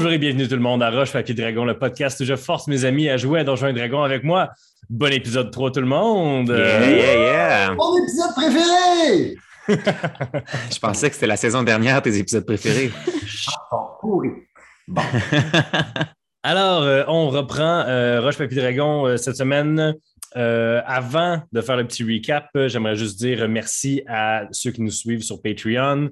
Bonjour et bienvenue tout le monde à Roche Papier Dragon, le podcast où je force mes amis à jouer à Donjons et Dragons avec moi. Bon épisode 3 tout le monde! Yeah, yeah, yeah. Mon épisode préféré! Je pensais que c'était la saison dernière, tes épisodes préférés. Bon. Alors, euh, on reprend euh, Roche Papier Dragon euh, cette semaine. Euh, avant de faire le petit recap, euh, j'aimerais juste dire merci à ceux qui nous suivent sur Patreon.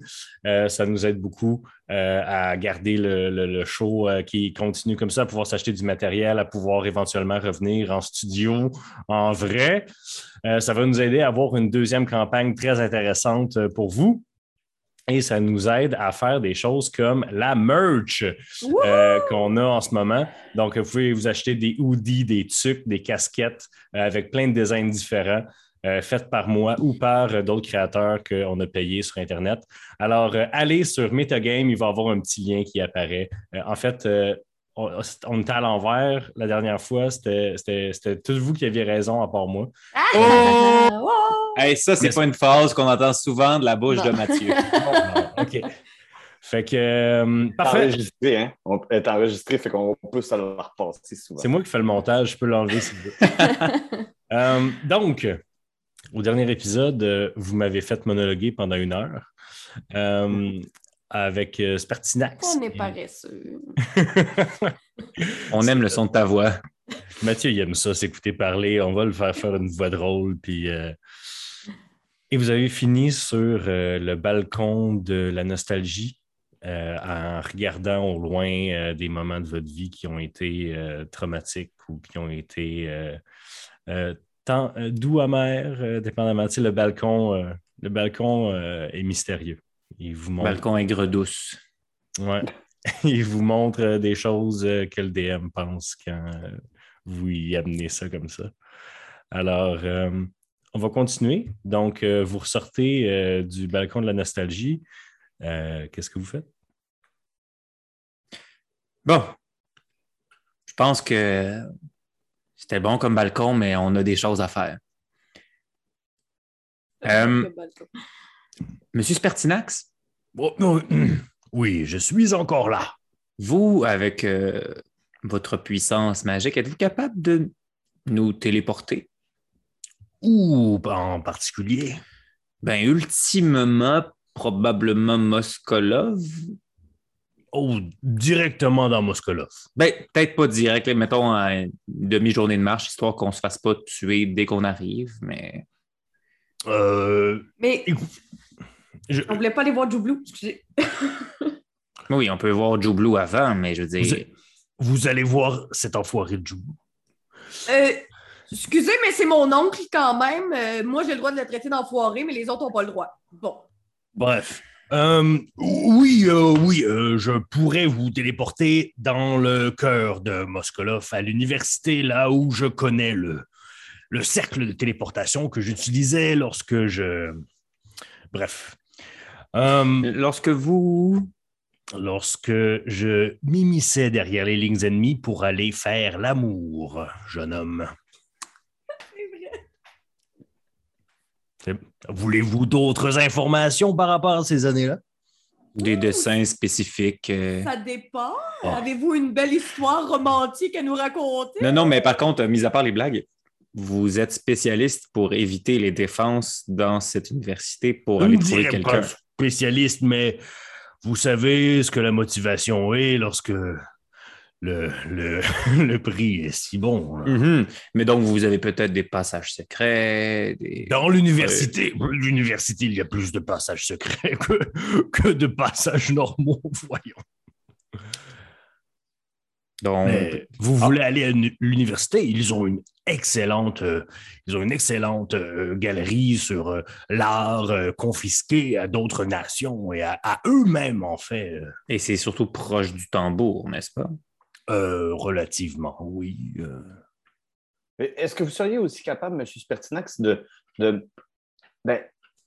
Euh, ça nous aide beaucoup euh, à garder le, le- le show euh, qui continue comme ça, à pouvoir s'acheter du matériel, à pouvoir éventuellement revenir en studio en vrai. Euh, ça va nous aider à avoir une deuxième campagne très intéressante pour vous. Et ça nous aide à faire des choses comme la merch euh, qu'on a en ce moment. Donc, vous pouvez vous acheter des hoodies, des tucs, des casquettes euh, avec plein de designs différents, euh, faites par moi ou par d'autres créateurs qu'on a payés sur Internet. Alors, euh, allez sur Metagame, il va y avoir un petit lien qui apparaît. En fait, on, on était à l'envers la dernière fois. C'était c'était- c'était tous vous qui aviez raison, à part moi. Oh! Hey, ça, c'est pas une phrase qu'on entend souvent de la bouche de Mathieu. OK. Fait que, euh, parfait. enregistré, hein? On est enregistré, fait qu'on peut se le repasser souvent. C'est moi qui fais le montage, je peux l'enlever si vous voulez. Euh, donc, au dernier épisode, euh, vous m'avez fait monologuer pendant une heure euh, avec euh, Spartinax. On est paresseux. On aime le son de ta voix. Mathieu, il aime ça, s'écouter parler. On va le faire faire une voix drôle. Puis, euh, Et vous avez fini sur euh, le balcon de la nostalgie euh, en regardant au loin euh, des moments de votre vie qui ont été euh, traumatiques ou qui ont été euh, euh, tant euh, doux, amers, euh, dépendamment. Tu sais, le balcon, euh, le balcon euh, est mystérieux. Il vous montre, Balcon aigre douce. Ouais. Il vous montre euh, des choses euh, que le DM pense quand euh, vous y amenez ça comme ça. Alors, euh, on va continuer. Donc, euh, vous ressortez euh, du balcon de la nostalgie. Euh, Qu'est-ce que vous faites? Bon. Je pense que c'était bon comme balcon, mais on a des choses à faire. Euh, Monsieur Spertinax, Oh, oui, je suis encore là. vous, avec euh, votre puissance magique, êtes-vous capable de nous téléporter? Ou en particulier? Ben, ultimement, probablement Moskolov. Oh, directement dans Moskolov. Ben, peut-être pas direct, là, mettons à une demi-journée de marche, histoire qu'on se fasse pas tuer dès qu'on arrive, mais. Euh, Mais écoute, je- on voulait pas aller voir Joublou. Excusez. Oui, on peut voir Joe Blue avant, mais je veux dire. vous, vous allez voir cet enfoiré de Jou. Euh, excusez, mais c'est mon oncle quand même. Euh, moi, j'ai le droit de le traiter d'enfoiré, mais les autres n'ont pas le droit. Bon. Bref. Euh, oui, euh, oui, euh, je pourrais vous téléporter dans le cœur de Moskolov, à l'université, là où je connais le, le cercle de téléportation que j'utilisais lorsque je... Bref. Euh, Lorsque vous. lorsque je m'immisçais derrière les lignes ennemies pour aller faire l'amour, jeune homme. C'est- Voulez-vous d'autres informations par rapport à ces années-là? Des dessins spécifiques. euh. Ça dépend. Ah. Avez-vous une belle histoire romantique à nous raconter? Non, non, mais par contre, mis à part les blagues, vous êtes spécialiste pour éviter les défenses dans cette université pour Je aller trouver quelqu'un. Spécialiste, mais vous savez ce que la motivation est lorsque le, le, le prix est si bon. Mhm. Mais donc, vous avez peut-être des passages secrets. Des... Dans l'université, l'université, il y a plus de passages secrets que, que de passages normaux, voyons. Donc, Mais vous voulez aller à l'uni- l'université, ils ont une excellente, euh, ils ont une excellente euh, galerie sur euh, l'art euh, confisqué à d'autres nations et à, à eux-mêmes, en fait. Et c'est surtout proche du tambour, n'est-ce pas? euh, relativement, oui. euh. Est-ce que vous seriez aussi capable, M. Spertinax, de, de, ben,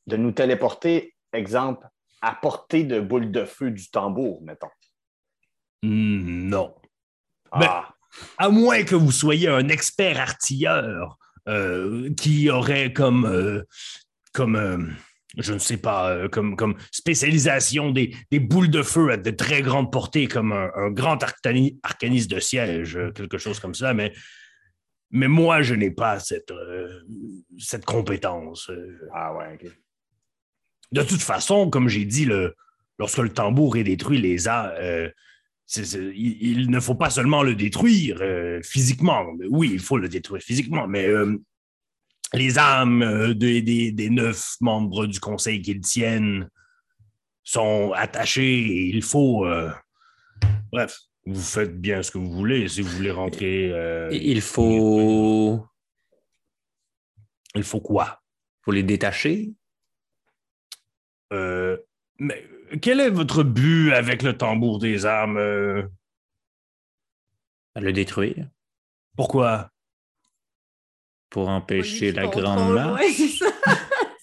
de nous téléporter, exemple, à portée de boule de feu du tambour, mettons? Hmm, Non. Ah, À moins que vous soyez un expert artilleur euh, qui aurait comme, euh, comme euh, je ne sais pas, comme, comme spécialisation des, des boules de feu à de très grande portée, comme un, un grand arcani- arcaniste de siège, quelque chose comme ça, mais, mais moi, je n'ai pas cette, cette compétence. Ah ouais, OK. De toute façon, comme j'ai dit, le, lorsque le tambour est détruit, les a, euh, il, il ne faut pas seulement le détruire euh, physiquement. Oui, il faut le détruire physiquement, mais euh, les âmes euh, des, des- des neuf membres du conseil qu'ils tiennent sont attachées et il faut. bref, vous faites bien ce que vous voulez. Si vous voulez rentrer. Il faut, il faut quoi? faut les détacher? Mais quel est votre but avec le tambour des âmes? euh? le détruire Pourquoi? pour empêcher la grande marche. ouais,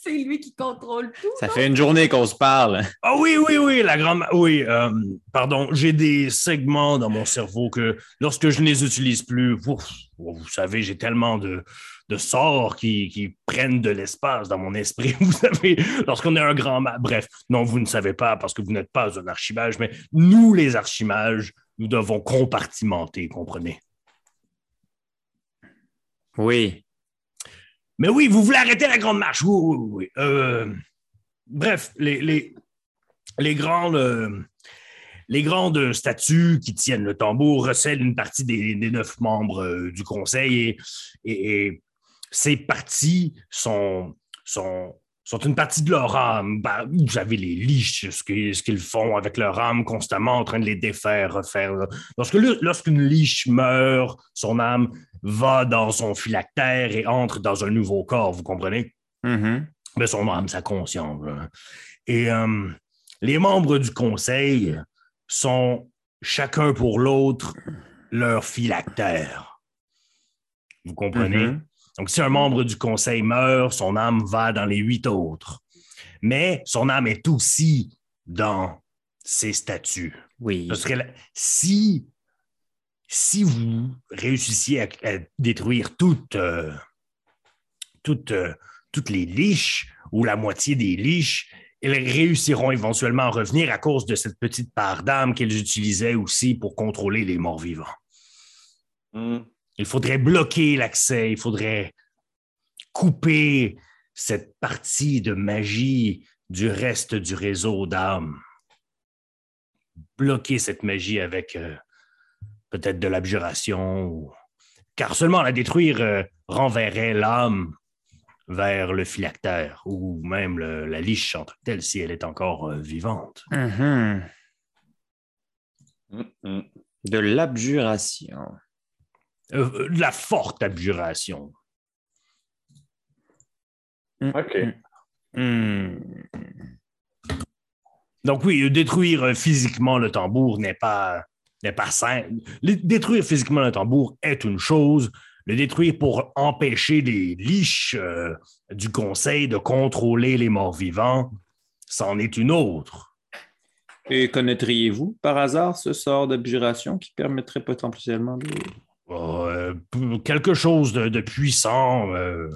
c'est lui qui contrôle tout. Ça fait une journée qu'on se parle. Ah oui, oui, oui, la grande... Oui, euh, pardon, j'ai des segments dans mon cerveau que lorsque je ne les utilise plus, ouf, vous savez, j'ai tellement de, de sorts qui, qui prennent de l'espace dans mon esprit. Vous savez, lorsqu'on est un grand... Bref, non, vous ne savez pas parce que vous n'êtes pas un archimage, mais nous, les archimages, nous devons compartimenter, comprenez? Oui. Mais oui, vous voulez arrêter la grande marche. Oui, oui, oui. oui. Euh, bref, les, les, les grandes, euh, les grandes statues qui tiennent le tambour recèlent une partie des, des neuf membres euh, du conseil et, et- et ces parties sont, sont, sont une partie de leur âme. Bah, vous savez, les liches, ce qu'ils font avec leur âme constamment en train de les défaire, refaire. Lorsque, lorsqu'une liche meurt, son âme va dans son phylactère et entre dans un nouveau corps, vous comprenez? Mhm. Mais son âme, sa conscience. là. Et euh, les membres du conseil sont chacun pour l'autre leur phylactère. Vous comprenez? Mhm. Donc, si un membre du conseil meurt, son âme va dans les huit autres. Mais son âme est aussi dans ses statuts. Oui. Parce que si, si vous réussissiez à, à détruire toutes, euh, toutes, euh, toutes les liches ou la moitié des liches, elles réussiront éventuellement à revenir à cause de cette petite part d'âme qu'elles utilisaient aussi pour contrôler les morts vivants. Hmm. Il faudrait bloquer l'accès, il faudrait couper cette partie de magie du reste du réseau d'âmes. Bloquer cette magie avec euh, peut-être de l'abjuration. ou- Car seulement la détruire euh, renverrait l'âme vers le phylactère ou même le- la liche en tant que telle si elle est encore euh, vivante. Mhm. Hmm, hmm. De l'abjuration. Euh, euh, de la forte abjuration. OK. Hmm. Donc oui, détruire physiquement le tambour n'est pas, n'est pas sain. Le- Détruire physiquement le tambour est une chose. Le détruire pour empêcher les liches euh, du conseil de contrôler les morts vivants, c'en est une autre. Et connaîtriez-vous par hasard ce sort d'abjuration qui permettrait potentiellement de. Euh, quelque chose de, de puissant. euh,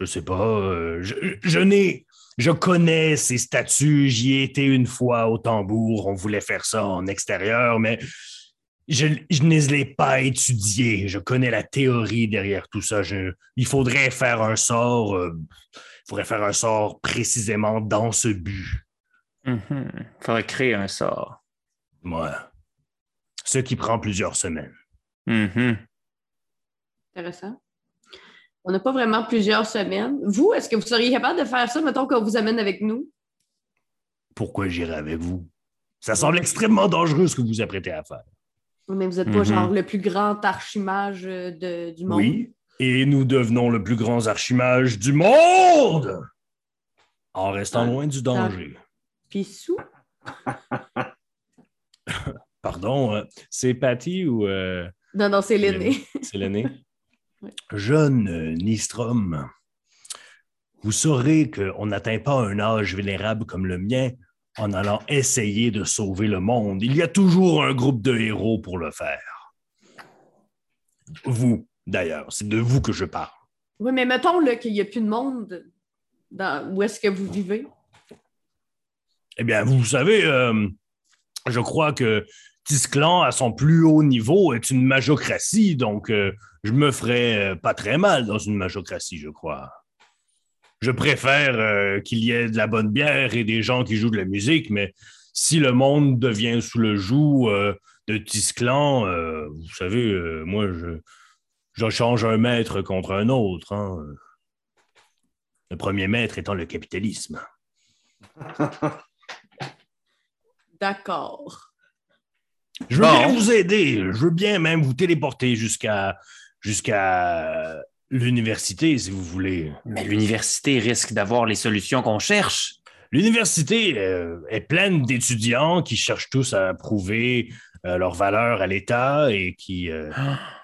je sais pas. euh, je, je n'ai. Je connais ces statues. J'y ai été une fois au tambour. On voulait faire ça en extérieur, mais je, je ne les ai pas étudiés. Je connais la théorie derrière tout ça. Je- il faudrait faire un sort. euh, il faudrait faire un sort précisément dans ce but. Il faudrait créer un sort. Ouais. Ce qui prend plusieurs semaines. Mhm. Intéressant. On n'a pas vraiment plusieurs semaines. Vous, est-ce que vous seriez capable de faire ça, mettons qu'on vous amène avec nous? pourquoi j'irai avec vous? Ça semble extrêmement dangereux ce que vous vous apprêtez à faire. Mais vous n'êtes pas Mhm. genre le plus grand archimage euh, de- du monde. Oui, et nous devenons le plus grand archimage du monde en restant Ah, loin du danger. Puis sous? Pardon, euh, c'est Patty ou euh, Non, non, c'est l'aîné. c'est l'aîné? Oui. Jeune Nistrom, vous saurez qu'on n'atteint pas un âge vénérable comme le mien en allant essayer de sauver le monde. Il y a toujours un groupe de héros pour le faire. Vous, d'ailleurs, c'est de vous que je parle. Oui, mais mettons qu'il n'y a plus de monde dans où est-ce que vous vivez? Eh bien, vous savez, euh, je crois que Tisclan, à son plus haut niveau, est une majocratie, donc euh, je me ferais euh, pas très mal dans une majocratie, je crois. Je préfère euh, qu'il y ait de la bonne bière et des gens qui jouent de la musique, mais si le monde devient sous le joug de Tisclan, vous savez, moi, je, je change un maître contre un autre. hein. Le premier maître étant le capitalisme. D'accord. Je veux Bon. bien vous aider. Je veux bien même vous téléporter jusqu'à jusqu'à l'université, si vous voulez. Mais l'université risque d'avoir les solutions qu'on cherche. L'université euh, est pleine d'étudiants qui cherchent tous à prouver euh, leur valeur à l'État et qui euh,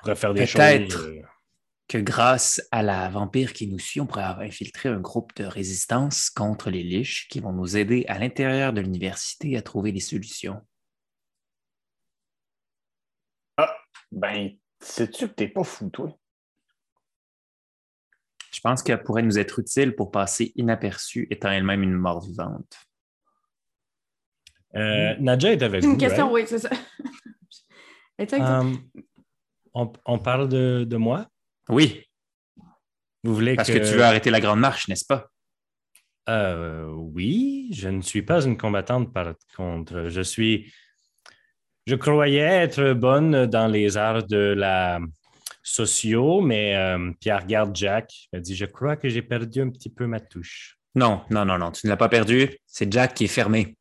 pourraient faire des choses. Peut-être. Que grâce à la vampire qui nous suit, on pourrait infiltrer un groupe de résistance contre les liches qui vont nous aider à l'intérieur de l'université à trouver des solutions. Ben, sais-tu que t'es pas fou, toi? Je pense qu'elle pourrait nous être utile pour passer inaperçue, étant elle-même une mort vivante. euh, Nadja est avec C'est vous. une question, right? oui, c'est ça. Um, on, on parle de, de moi? Oui, Vous voulez parce que tu veux arrêter la grande marche, n'est-ce pas? Euh, oui, je ne suis pas une combattante par contre. Je suis. Je croyais être bonne dans les arts de la socio, mais euh, Pierre regarde Jack. Il dit Je crois que j'ai perdu un petit peu ma touche. Non, non, non, non, tu ne l'as pas perdu. C'est Jack qui est fermé.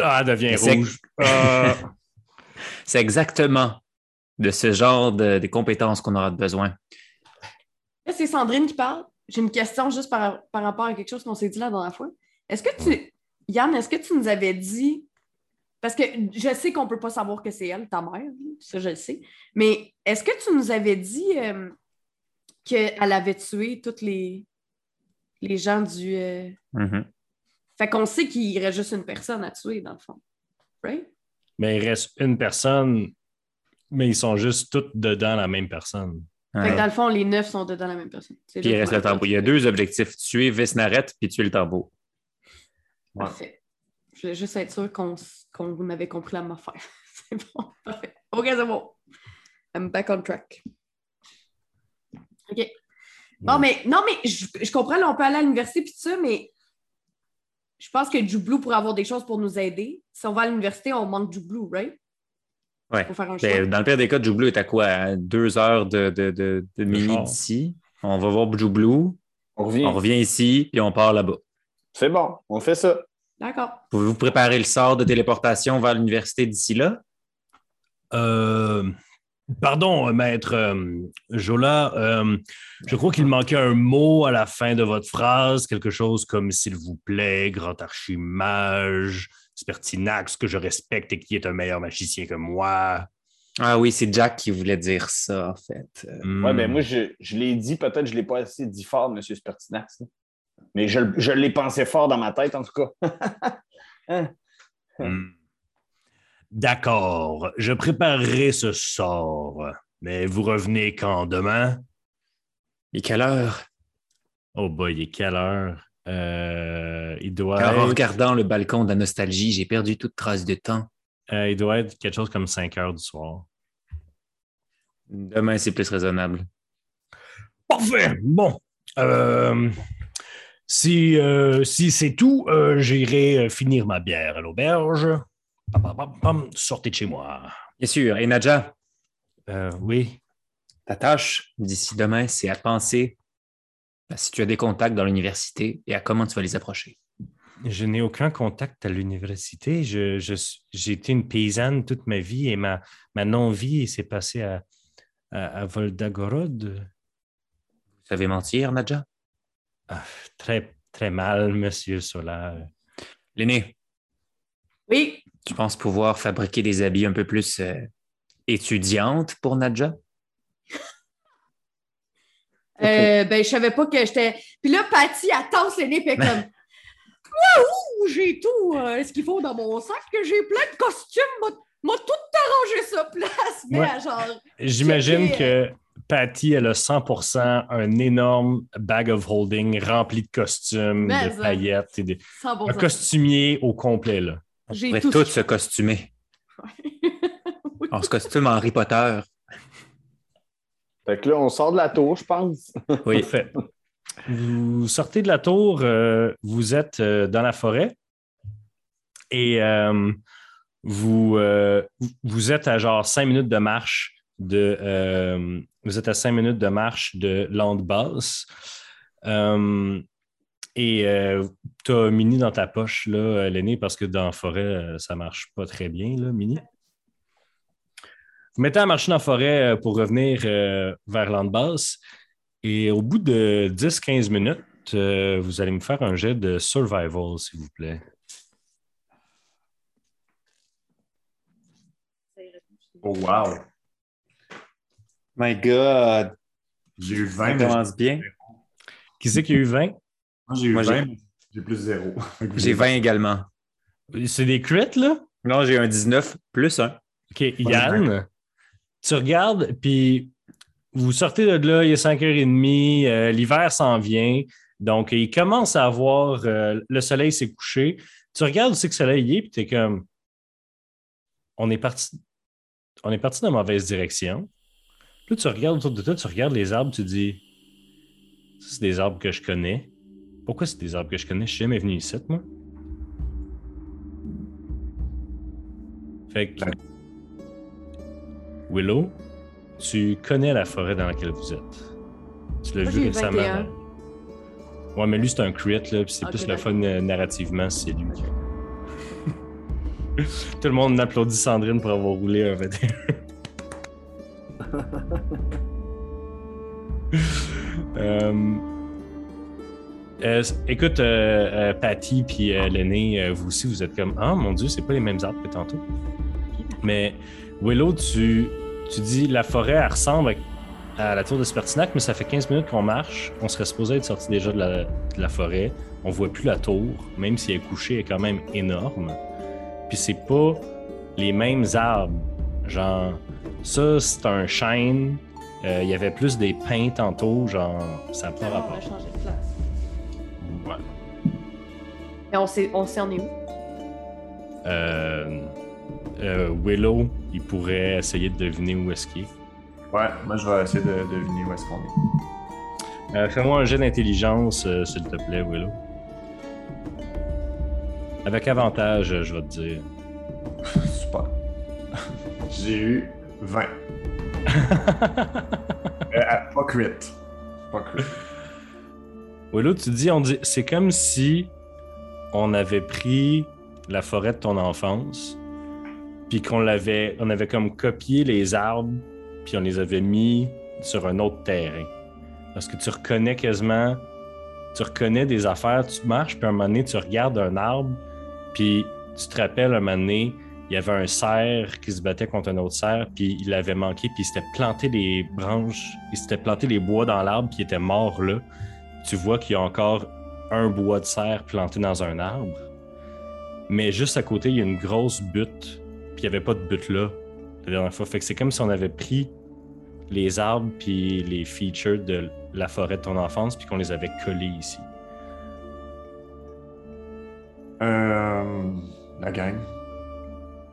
Ah, elle devient C'est- rouge. Ah. C'est exactement de ce genre de, de compétences qu'on aura besoin. Là, c'est Sandrine qui parle. J'ai une question juste par, par rapport à quelque chose qu'on s'est dit la dernière fois. Est-ce que tu. Yann, est-ce que tu nous avais dit. Parce que je sais qu'on ne peut pas savoir que c'est elle, ta mère, ça je le sais. Mais est-ce que tu nous avais dit euh, qu'elle avait tué tous les, les gens du. euh, Mhm. Fait qu'on sait qu'il reste juste une personne à tuer, dans le fond. Right? mais il reste une personne, mais ils sont juste tous dedans la même personne. Fait que Ouais. dans le fond, les neuf sont dedans la même personne. Puis il reste le tambour. Il y a deux objectifs tuer Vesnaret puis tuer le tambour. Parfait. Je voulais juste être sûr qu'on qu'on avait compris la même affaire. c'est bon. Parfait. OK, c'est bon. I'm back on track. OK. Bon, mais non, mais je, je comprends, là, on peut aller à l'université et tout ça, mais je pense que Jublou pourrait avoir des choses pour nous aider. Si on va à l'université, on manque Jublou, right? Ouais. Faut faire un choix. Ben, dans le pire des cas, Joublou est à quoi? À deux heures de, de, de, de char. d'ici. On va voir Joublou. On revient. On revient ici, puis on part là-bas. C'est bon, on fait ça. D'accord. Pouvez-vous préparer le sort de téléportation vers l'université d'ici là? Euh, pardon, maître euh, Jola. euh, je crois qu'il manquait un mot à la fin de votre phrase, quelque chose comme s'il vous plaît, grand archimage, Spertinax, que je respecte et qui est un meilleur magicien que moi. Ah oui, c'est Jack qui voulait dire ça, en fait. Hmm. Ouais, ben moi, je, je l'ai dit, peut-être que je ne l'ai pas assez dit fort, M. Spertinax. Mais je, je l'ai pensé fort dans ma tête, en tout cas. Hmm. D'accord, je préparerai ce sort. Mais vous revenez quand? Demain? Et quelle heure? Oh boy, il est quelle heure? Euh, il, doit Car en regardant le balcon de la nostalgie, j'ai perdu toute trace de temps. euh, il doit être quelque chose comme 5 heures du soir. Demain, c'est plus raisonnable. Parfait. Bon. Euh, si euh, si c'est tout, euh, j'irai euh, finir ma bière à l'auberge. Sortez de chez moi. Bien sûr. Et Nadja, Euh, oui. ta tâche d'ici demain, c'est à penser à si tu as des contacts dans l'université et à comment tu vas les approcher. Je n'ai aucun contact à l'université. Je, je j'ai été une paysanne toute ma vie et ma, ma non-vie s'est passée à, à, à Voldagorod. Vous savez mentir, Nadja? Ah, très, très mal, monsieur Solar. L'aîné, Oui, tu penses pouvoir fabriquer des habits un peu plus euh, étudiantes pour Nadja? Euh, ben, je savais pas que j'étais. Puis là, Patty, elle tasse les nez, puis elle est comme. Waouh, j'ai tout euh, ce qu'il faut dans mon sac, que j'ai plein de costumes, m'a m'a tout arrangé ça place. Mais Ouais. genre. J'imagine que Patty, elle a 100% un énorme bag of holding rempli de costumes, Mais de ça. paillettes, et de- 100%. un costumier au complet. Là. On pourrait tout tous se costumer. Oui. On se costume en Harry Potter. Fait que là, on sort de la tour, je pense. Oui. Parfait. Vous sortez de la tour, euh, vous êtes euh, dans la forêt et euh, vous, euh, vous êtes à genre cinq minutes de marche euh, vous êtes à cinq minutes de marche de Lande Basse. Euh, et tu as Mini dans ta poche, là, l'aîné, parce que dans la forêt, euh, ça marche pas très bien, Mini. Vous mettez à marcher dans la forêt euh, pour revenir euh, vers Landbasse. Et au bout de 10-15 minutes, euh, vous allez me faire un jet de survival, s'il vous plaît. Oh, wow. My God. J'ai eu Ça 20. mais commence bien. Qui c'est qui a eu 20? Moi, j'ai eu Moi, j'ai- 20, mais j'ai plus zéro. Fait que vous J'ai êtes- 20 également. C'est des crits, là? Non, j'ai un 19 plus 1. OK, Yann, tu regardes, puis vous sortez de là, il est 5h30, euh, l'hiver s'en vient, donc il commence à avoir, euh, le soleil s'est couché. Tu regardes où c'est que le soleil est, puis tu es comme, on est parti, on est parti dans la mauvaise direction. Là, tu regardes autour de toi, tu regardes les arbres, tu dis, Ça, c'est des arbres que je connais. Pourquoi c'est des arbres que je connais? Je suis jamais venu ici, moi. Fait que, Willow, tu connais la forêt dans laquelle vous êtes. Tu l'as vu récemment. 21. Ouais, mais lui, c'est un crit, là, puis c'est plus le fun euh, narrativement, si c'est lui. Tout le monde applaudit Sandrine pour avoir roulé un 21. Euh, euh, écoute, euh, Patty puis euh, vous aussi, vous êtes comme Ah mon Dieu, c'est pas les mêmes arbres que tantôt. Mais Willow, tu, tu dis la forêt, elle ressemble à, à la tour de Spertinac, mais ça fait 15 minutes qu'on marche. On serait supposé être sorti déjà de la, de la forêt. On voit plus la tour, même si elle est couchée, elle est quand même énorme. Puis c'est pas les mêmes arbres. Genre, ça, c'est un chêne. Euh, Il y avait plus des pins tantôt, genre, ça n'a pas on rapport. a changé de place. Ouais. Et on sait, on sait on est où? Euh, euh, Willow, il pourrait essayer de deviner où est-ce qu'il est. Ouais, moi, je vais essayer de deviner où est-ce qu'on est. Euh, Fais-moi un jet d'intelligence, euh, s'il te plaît, Willow. Avec avantage, je vais te dire. Super. J'ai eu 20. Euh, euh, pas crit. Pas crit. Willow, tu dis, on dit, c'est comme si on avait pris la forêt de ton enfance, puis qu'on l'avait, on avait comme copié les arbres, puis on les avait mis sur un autre terrain. Parce que tu reconnais quasiment, tu reconnais des affaires, tu marches, puis un moment donné, tu regardes un arbre, puis tu te rappelles un moment donné, il y avait un cerf qui se battait contre un autre cerf, puis il avait manqué, puis il s'était planté les branches, il s'était planté les bois dans l'arbre, puis il était mort là. Tu vois qu'il y a encore un bois de cerf planté dans un arbre, mais juste à côté, il y a une grosse butte, puis il n'y avait pas de butte là la dernière fois. Fait que c'est comme si on avait pris les arbres puis les features de la forêt de ton enfance, puis qu'on les avait collés ici. Euh, la gang.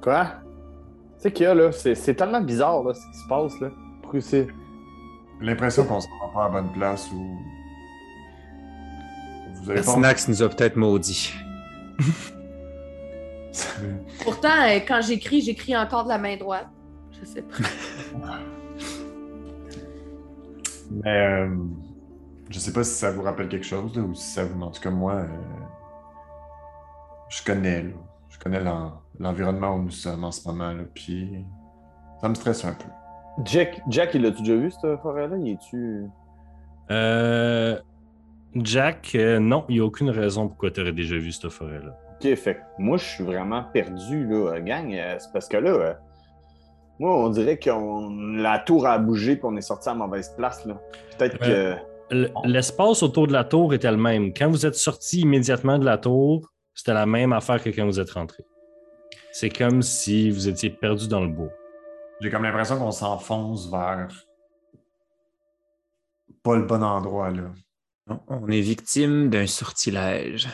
Quoi? Tu sais qu'il y a, là, c'est c'est tellement bizarre, là, ce qui se passe, là. Pourquoi c'est... J'ai l'impression qu'on se rend pas à la bonne place ou. Vous avez pas. Snax nous a peut-être maudit. Pourtant, euh, quand j'écris, j'écris encore de la main droite. Je sais pas. Mais euh, je sais pas si ça vous rappelle quelque chose là, ou si ça vous. En tout cas, moi, euh, je connais, là. Je connais l'en- l'environnement où nous sommes en ce moment, là, puis ça me stresse un peu. Jack, Jack, il l'a-tu déjà vu, cette forêt-là? Il est-tu... Euh, Jack, euh, non, il n'y a aucune raison pourquoi tu aurais déjà vu cette forêt-là. OK, fait que moi, je suis vraiment perdu, là, gang. Euh, C'est parce que là, euh, moi, on dirait que la tour a bougé puis on est sorti à mauvaise place, là. Peut-être que... L'espace autour de la tour était le même. Quand vous êtes sorti immédiatement de la tour, c'était la même affaire que quand vous êtes rentré. C'est comme si vous étiez perdu dans le bois. J'ai comme l'impression qu'on s'enfonce vers pas le bon endroit, là. Non, on est victime d'un sortilège.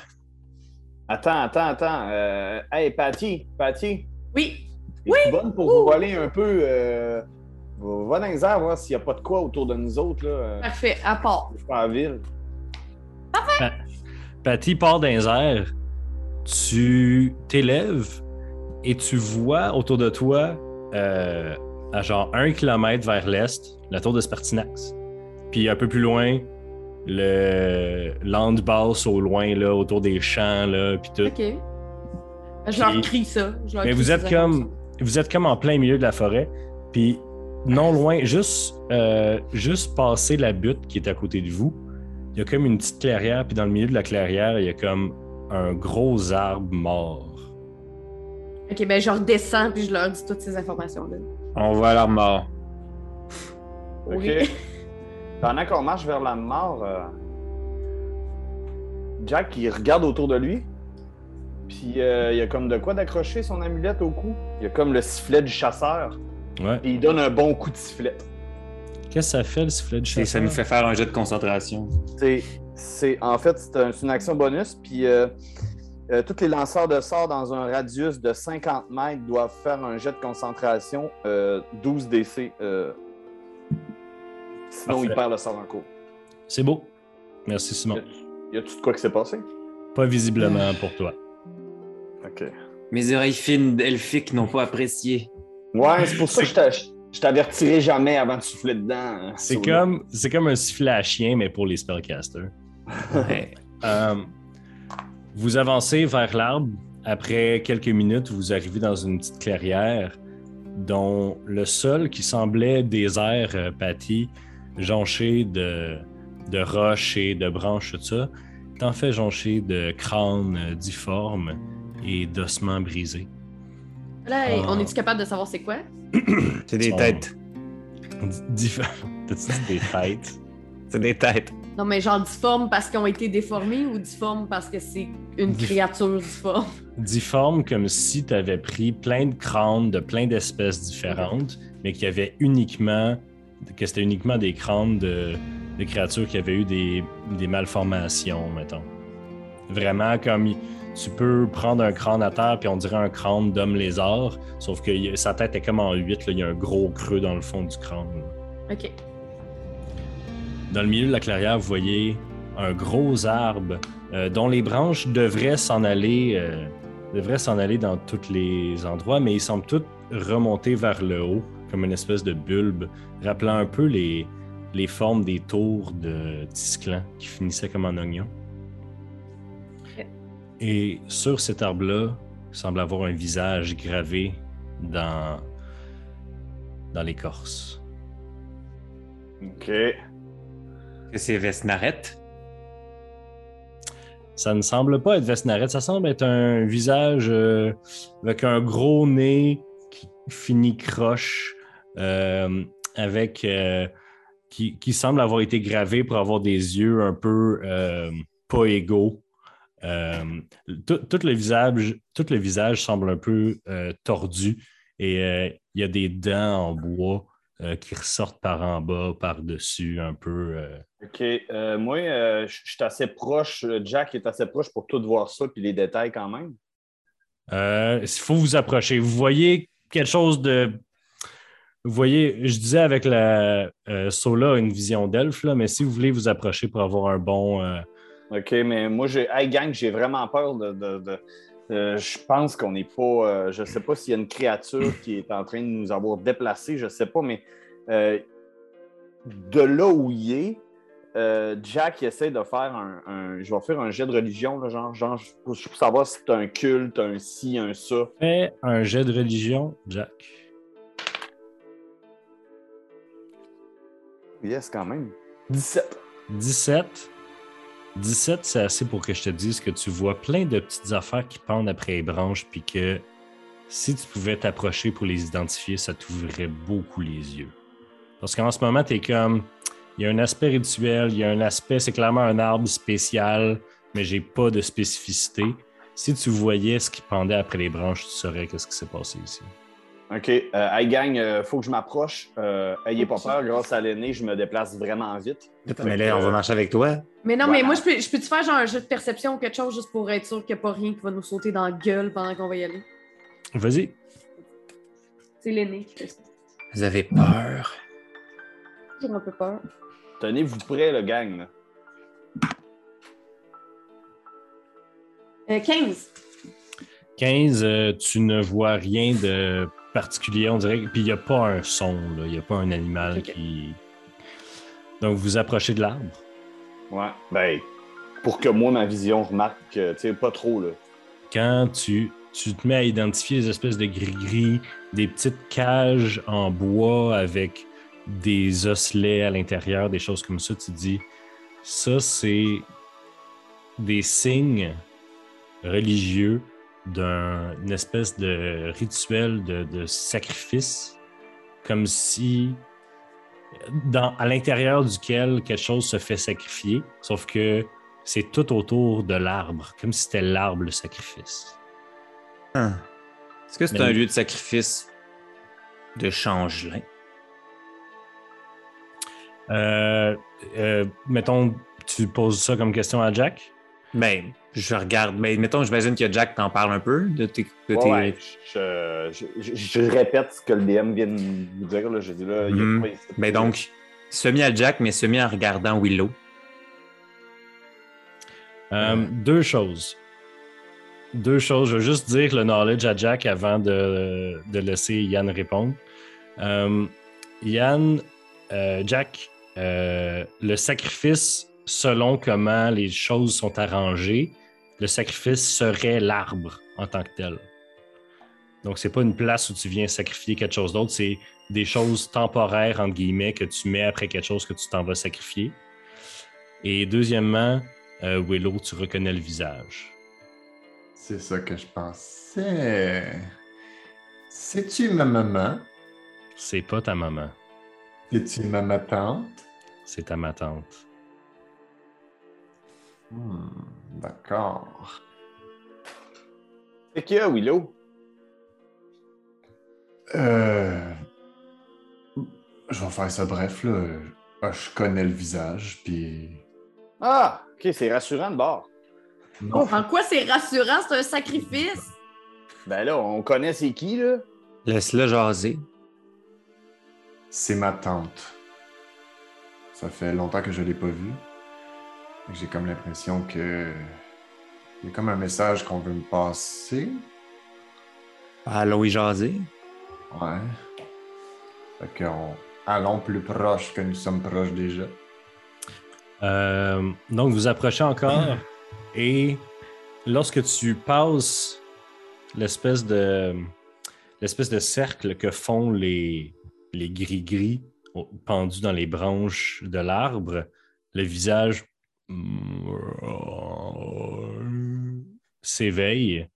Attends, attends, attends. Euh, hey, Patty, Patty, Oui, es-tu bonne pour vous voler un peu? Euh, va dans les airs, voir s'il n'y a pas de quoi autour de nous autres, là. euh, parfait, à part. Je suis pas en ville. Patty part dans les airs. Tu t'élèves et tu vois autour de toi, euh, à genre un kilomètre vers l'est, la tour de Spartinax. Puis un peu plus loin, le land basse au loin, là, autour des champs, là, puis tout. OK. Je leur crie ça. Je leur Mais crie vous ces êtes comme, informations. vous êtes comme en plein milieu de la forêt, puis non loin, juste, euh, juste passer la butte qui est à côté de vous, il y a comme une petite clairière, puis dans le milieu de la clairière, il y a comme un gros arbre mort. OK, ben je redescends puis je leur dis toutes ces informations-là. On va à la mort. OK. Oui. Pendant qu'on marche vers la mort, euh, Jack, il regarde autour de lui. Puis euh, il y a comme de quoi d'accrocher son amulette au cou. Il y a comme le sifflet du chasseur. Ouais. Et il donne un bon coup de sifflet. Qu'est-ce que ça fait le sifflet de Et chasseur? ça nous fait faire un jet de concentration. C'est, c'est, en fait, c'est, un- c'est une action bonus. Puis euh, euh, tous les lanceurs de sorts dans un radius de 50 mètres doivent faire un jet de concentration euh, 12 DC. euh, sinon, Parfait. ils perdent le sort en cours. C'est beau. Merci Simon. Y a-tu de quoi qui s'est passé? Pas visiblement pour toi. OK. Mes oreilles fines elfiques n'ont pas apprécié. Ouais, c'est pour ça que je t'a- je t'avertirai jamais avant de souffler dedans. hein, C'est comme, c'est comme un sifflet à chien, mais pour les spellcasters. Ouais. Euh, vous avancez vers l'arbre. Après quelques minutes, vous arrivez dans une petite clairière dont le sol qui semblait désert, euh, Patty, jonché de, de roches et de branches, tout ça, est en fait jonché de crânes euh, difformes et d'ossements brisés. Là, on est-tu capable de savoir c'est quoi? C'est des têtes. T'as-tu dit des têtes? C'est des têtes. Non, mais genre difformes parce qu'ils ont été déformés ou difformes parce que c'est une Dif- créature difforme? difforme comme si tu avais pris plein de crânes de plein d'espèces différentes, mais qu'il y avait uniquement que c'était uniquement des crânes de, de créatures qui avaient eu des, des malformations, mettons. Vraiment comme tu peux prendre un crâne à terre puis on dirait un crâne d'homme lézard, sauf que sa tête est comme en huit, là, il y a un gros creux dans le fond du crâne. OK. Dans le milieu de la clairière, vous voyez un gros arbre euh, dont les branches devraient s'en aller, euh, devraient s'en aller dans tous les endroits, mais ils semblent tous remonter vers le haut, comme une espèce de bulbe, rappelant un peu les, les formes des tours de Tisclan qui finissaient comme en oignon. Et sur cet arbre-là, il semble avoir un visage gravé dans, dans l'écorce. OK. C'est Vesnaret? Ça ne semble pas être Vesnaret, ça semble être un visage euh, avec un gros nez qui finit croche, euh, avec euh, qui, semble avoir été gravé pour avoir des yeux un peu pas égaux. Tout, le visage, semble un peu tordu et il y a des dents en bois euh, qui ressortent par en bas, par-dessus, un peu. euh, OK. Euh, moi, je suis assez proche. Jack est assez proche pour tout voir ça puis les détails quand même. Il faut vous approcher. Vous voyez quelque chose de. Vous voyez, je disais avec la Sola une vision d'elfe, mais si vous voulez vous approcher pour avoir un bon. OK, mais moi, j'ai. Hey, gang, j'ai vraiment peur de. de- de- euh, je pense qu'on n'est pas. euh, je sais pas s'il y a une créature qui est en train de nous avoir déplacés, je sais pas, mais euh, de là où il est, euh, Jack il essaie de faire un, un- Je vais faire un jet de religion, là, genre, genre pour, pour savoir si c'est un culte, un ci, un ça. fais un jet de religion, Jack. Yes, quand même. 17. 17. 17, c'est assez pour que je te dise que tu vois plein de petites affaires qui pendent après les branches, puis que si tu pouvais t'approcher pour les identifier, ça t'ouvrirait beaucoup les yeux. Parce qu'en ce moment, tu es comme. Il y a un aspect rituel, il y a un aspect, c'est clairement un arbre spécial, mais j'ai pas de spécificité. Si tu voyais ce qui pendait après les branches, tu saurais qu'est-ce qui s'est passé ici. OK. Euh, hey, gang, euh, faut que je m'approche. Euh, ayez pas peur, grâce à l'aîné, je me déplace vraiment vite. Mais là, on va marcher avec toi. Mais non, Voilà. mais moi, je peux- je peux-tu faire genre un jeu de perception ou quelque chose juste pour être sûr qu'il n'y a pas rien qui va nous sauter dans la gueule pendant qu'on va y aller? Vas-y. C'est l'aîné qui fait ça. Vous avez peur. J'ai un peu peur. Tenez-vous prêts, le gang. là. Euh, 15. 15, euh, tu ne vois rien de particulier, on dirait. Puis il n'y a pas un son, là. il n'y a pas un animal qui. Donc vous approchez de l'arbre. Ouais. Ben, pour que moi, ma vision remarque que, tu sais, pas trop, là. Quand tu, tu te mets à identifier les espèces de gris-gris, des petites cages en bois avec des osselets à l'intérieur, des choses comme ça, tu te dis, ça c'est des signes religieux d'une espèce de rituel de, de sacrifice, comme si dans, à l'intérieur duquel quelque chose se fait sacrifier, sauf que c'est tout autour de l'arbre, comme si c'était l'arbre le sacrifice. Hein. Est-ce que c'est un lieu de sacrifice de changelin? Euh, euh, mettons, tu poses ça comme question à Jack? Ben, je regarde. Mais mettons, j'imagine que Jack t'en parle un peu de tes. de Ouais, tes- ouais, je, je- je- je répète ce que le DM vient de nous dire. Là. Je dis là, il y a Mhm. Ben donc, semi à Jack, mais semi en regardant Willow. Euh, Deux choses. Deux choses. Je vais juste dire le knowledge à Jack avant de, de laisser Yann répondre. Euh, Yann, euh, Jack, euh, le sacrifice, selon comment les choses sont arrangées, le sacrifice serait l'arbre en tant que tel. Donc, c'est pas une place où tu viens sacrifier quelque chose d'autre, c'est des choses temporaires, entre guillemets, que tu mets après quelque chose que tu t'en vas sacrifier. Et deuxièmement, euh, Willow, tu reconnais le visage. C'est ça que je pensais. C'est-tu ma maman? C'est pas ta maman, C'est-tu ma ma tante? c'est ta ma tante. Hmm, D'accord. C'est qu'il y a, Willow? Euh... Je vais faire ça bref, là. Ah, Je connais le visage, puis... Ah, ok, c'est rassurant de bord. Non, En quoi c'est rassurant? C'est un sacrifice? Ben là, on connaît c'est qui, là? Laisse-le jaser. c'est ma tante. Ça fait longtemps que je l'ai pas vue. J'ai comme l'impression que... Il y a comme un message qu'on veut me passer. Allons y jaser. Ouais. Fait qu'on... Allons plus proche que nous sommes proches déjà. Euh, donc, vous approchez encore et lorsque tu passes l'espèce de l'espèce de cercle que font les les gris-gris pendus dans les branches de l'arbre, le visage s'éveille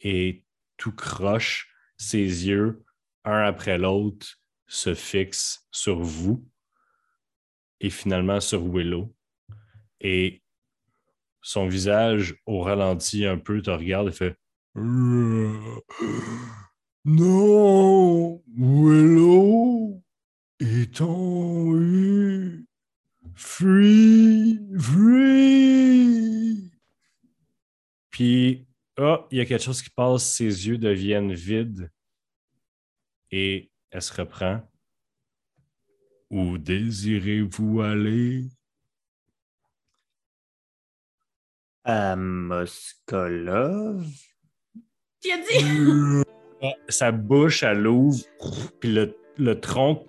et tout croche, ses yeux, un après l'autre, se fixent sur vous et finalement sur Willow. Et son visage, au ralenti un peu, te regarde et fait Non, Willow est en eu. Free, free. Puis, ah, il y a quelque chose qui passe, ses yeux deviennent vides et elle se reprend. Où désirez-vous aller? À Moskolov. Tu as dit? Sa bouche, elle ouvre, puis le, le tronc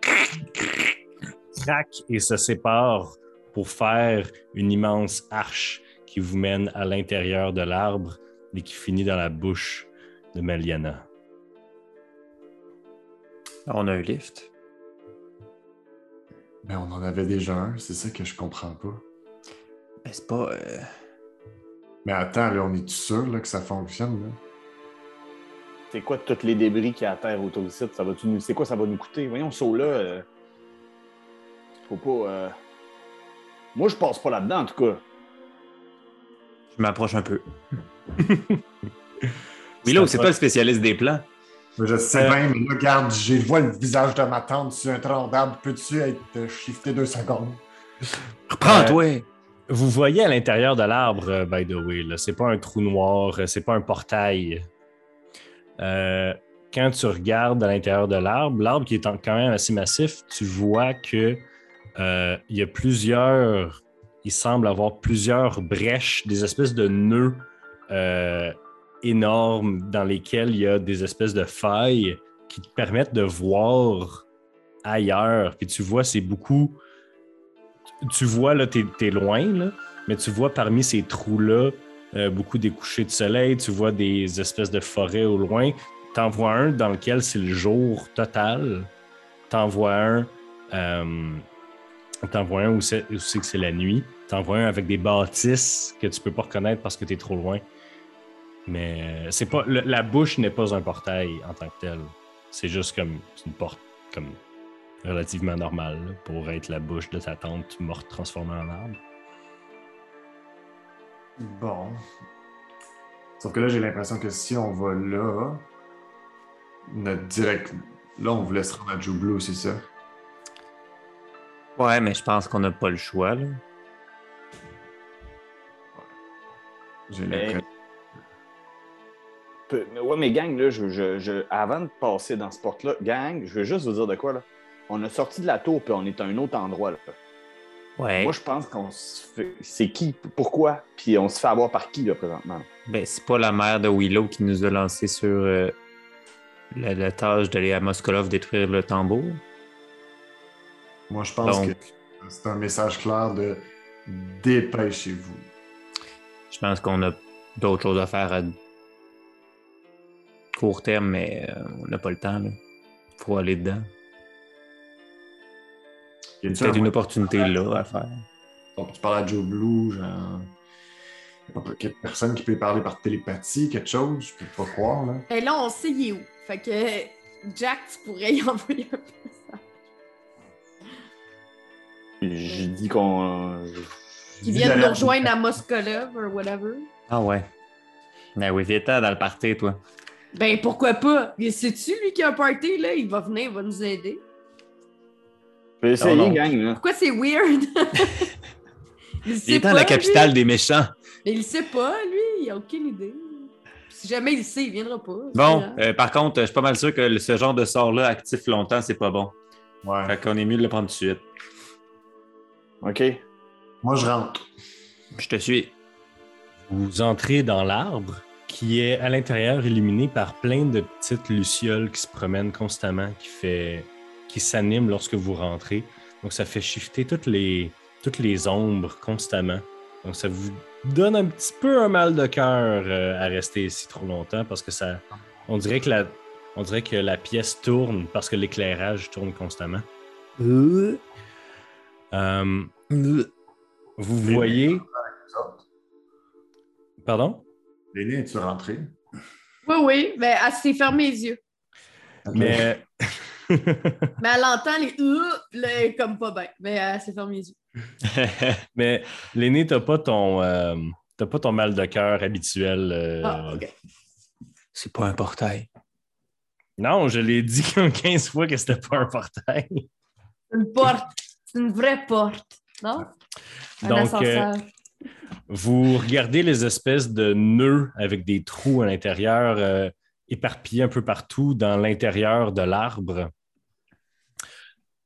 craque et se sépare pour faire une immense arche qui vous mène à l'intérieur de l'arbre et qui finit dans la bouche de Meliana. On a un lift. Mais on en avait déjà un, c'est ça que je comprends pas. Ben, c'est pas. euh, Mais attends, là, on est sûr là, que ça fonctionne, là? C'est quoi tous les débris qu'il y a à terre autour d'ici? Ça va nous... C'est quoi ça va nous coûter? Voyons, saut là. euh, Faut pas. euh, Moi, je passe pas là-dedans, en tout cas. Je m'approche un peu. Willow, c'est toi le spécialiste des plans. Je sais Euh, bien, mais regarde, je vois le visage de ma tante sur un tronc d'arbre. Peux-tu être euh, shifté deux secondes? Reprends-toi! Vous voyez à l'intérieur de l'arbre, by the way, c'est pas un trou noir, c'est pas un portail. Euh, quand tu regardes à l'intérieur de l'arbre, l'arbre qui est quand même assez massif, tu vois que euh, il y a plusieurs, il semble avoir plusieurs brèches, des espèces de nœuds euh, énormes dans lesquels il y a des espèces de failles qui te permettent de voir ailleurs. Puis tu vois, c'est beaucoup tu vois, là, t'es es loin, là, mais tu vois parmi ces trous-là euh, beaucoup des couchers de soleil, tu vois des espèces de forêts au loin. T'en vois un dans lequel c'est le jour total. T'en vois un, t'en vois un où c'est que c'est la nuit. T'en vois un avec des bâtisses que tu peux pas reconnaître parce que t'es trop loin. Mais euh, c'est pas la bouche n'est pas un portail en tant que tel. C'est juste comme une porte comme relativement normale pour être la bouche de ta tante morte transformée en arbre. Bon. Sauf que là, j'ai l'impression que si on va là, notre direct. Là, on voulait se rendre à Joublo, c'est ça? Ouais, mais je pense qu'on n'a pas le choix, là. J'ai Mais- Ouais, mais gang, là, je, je- je- avant de passer dans ce porte-là, gang, je veux juste vous dire de quoi, là. On a sorti de la tour, puis on est à un autre endroit, là. Ouais. Moi, je pense qu'on se fait. C'est qui, pourquoi, puis on se fait avoir par qui, là, présentement? Ben, c'est pas la mère de Willow qui nous a lancé sur euh, la, la tâche d'aller à Moskolov détruire le tambour. Moi, je pense Donc- que c'est un message clair de dépêchez-vous. Je pense qu'on a d'autres choses à faire à court terme, mais euh, on n'a pas le temps. Là. Faut aller dedans. Y a-tu Peut-être un une opportunité là à faire. Donc, tu parles à Joe Blue, genre. Y a pas qu'il y a personne qui peut parler par télépathie, quelque chose, je peux pas croire, là. Et là, on sait il est où. Fait que Jack, tu pourrais y envoyer un J'ai dit qu'on. Qui vient de nous rejoindre à Moskolov ou whatever. Ah ouais. Ben oui, viens-t'en dans le party, toi. Ben pourquoi pas? Mais C'est-tu lui qui a un party, là? Il va venir, il va nous aider. Je vais essayer, gang, là. Pourquoi c'est weird? il Viens-t'en pas, la lui. capitale des méchants. Mais il sait pas, lui. Il a aucune idée. Si jamais il le sait, il viendra pas. Bon, euh, par contre, je suis pas mal sûr que ce genre de sort-là actif longtemps, c'est pas bon. Ouais. Fait qu'on est mieux de le prendre tout de suite. OK. Moi, je rentre. Je te suis. Vous entrez dans l'arbre qui est à l'intérieur illuminé par plein de petites lucioles qui se promènent constamment, qui fait qui s'animent lorsque vous rentrez. Donc ça fait shifter toutes les toutes les ombres constamment. Donc ça vous donne un petit peu un mal de cœur euh, à rester ici trop longtemps parce que ça on dirait que la on dirait que la pièce tourne parce que l'éclairage tourne constamment. Euh, vous voyez Pardon? Léné, es-tu rentré? Oui, oui. Ben, elle s'est fermé les yeux. Mais Mais elle entend les euh, est comme pas bien. Mais elle s'est fermé les yeux. Mais l'aîné, t'as pas ton euh, t'as pas ton mal de cœur habituel. euh, Ah, ok. c'est pas un portail. Non, je l'ai dit comme 15 fois que c'était pas un portail. Une porte. C'est une vraie porte. Non? Un Donc, ascenseur. Vous regardez les espèces de nœuds avec des trous à l'intérieur euh, éparpillés un peu partout dans l'intérieur de l'arbre.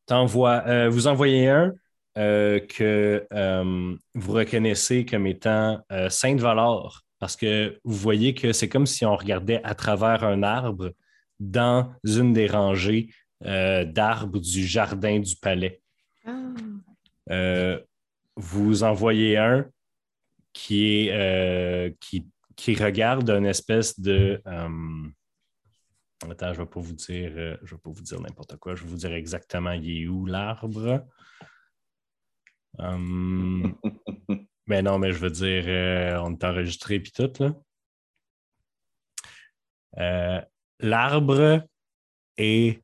Euh, vous en voyez un euh, que euh, vous reconnaissez comme étant euh, Sainte-Valor parce que vous voyez que c'est comme si on regardait à travers un arbre dans une des rangées euh, d'arbres du jardin du palais. Ah. Euh, vous en voyez un qui est euh, qui, qui regarde une espèce de euh, attends, je vais pas vous dire je vais pas vous dire n'importe quoi, je vais vous dire exactement il est où l'arbre? Mais non, mais je veux dire, on est enregistré puis tout là. L'arbre est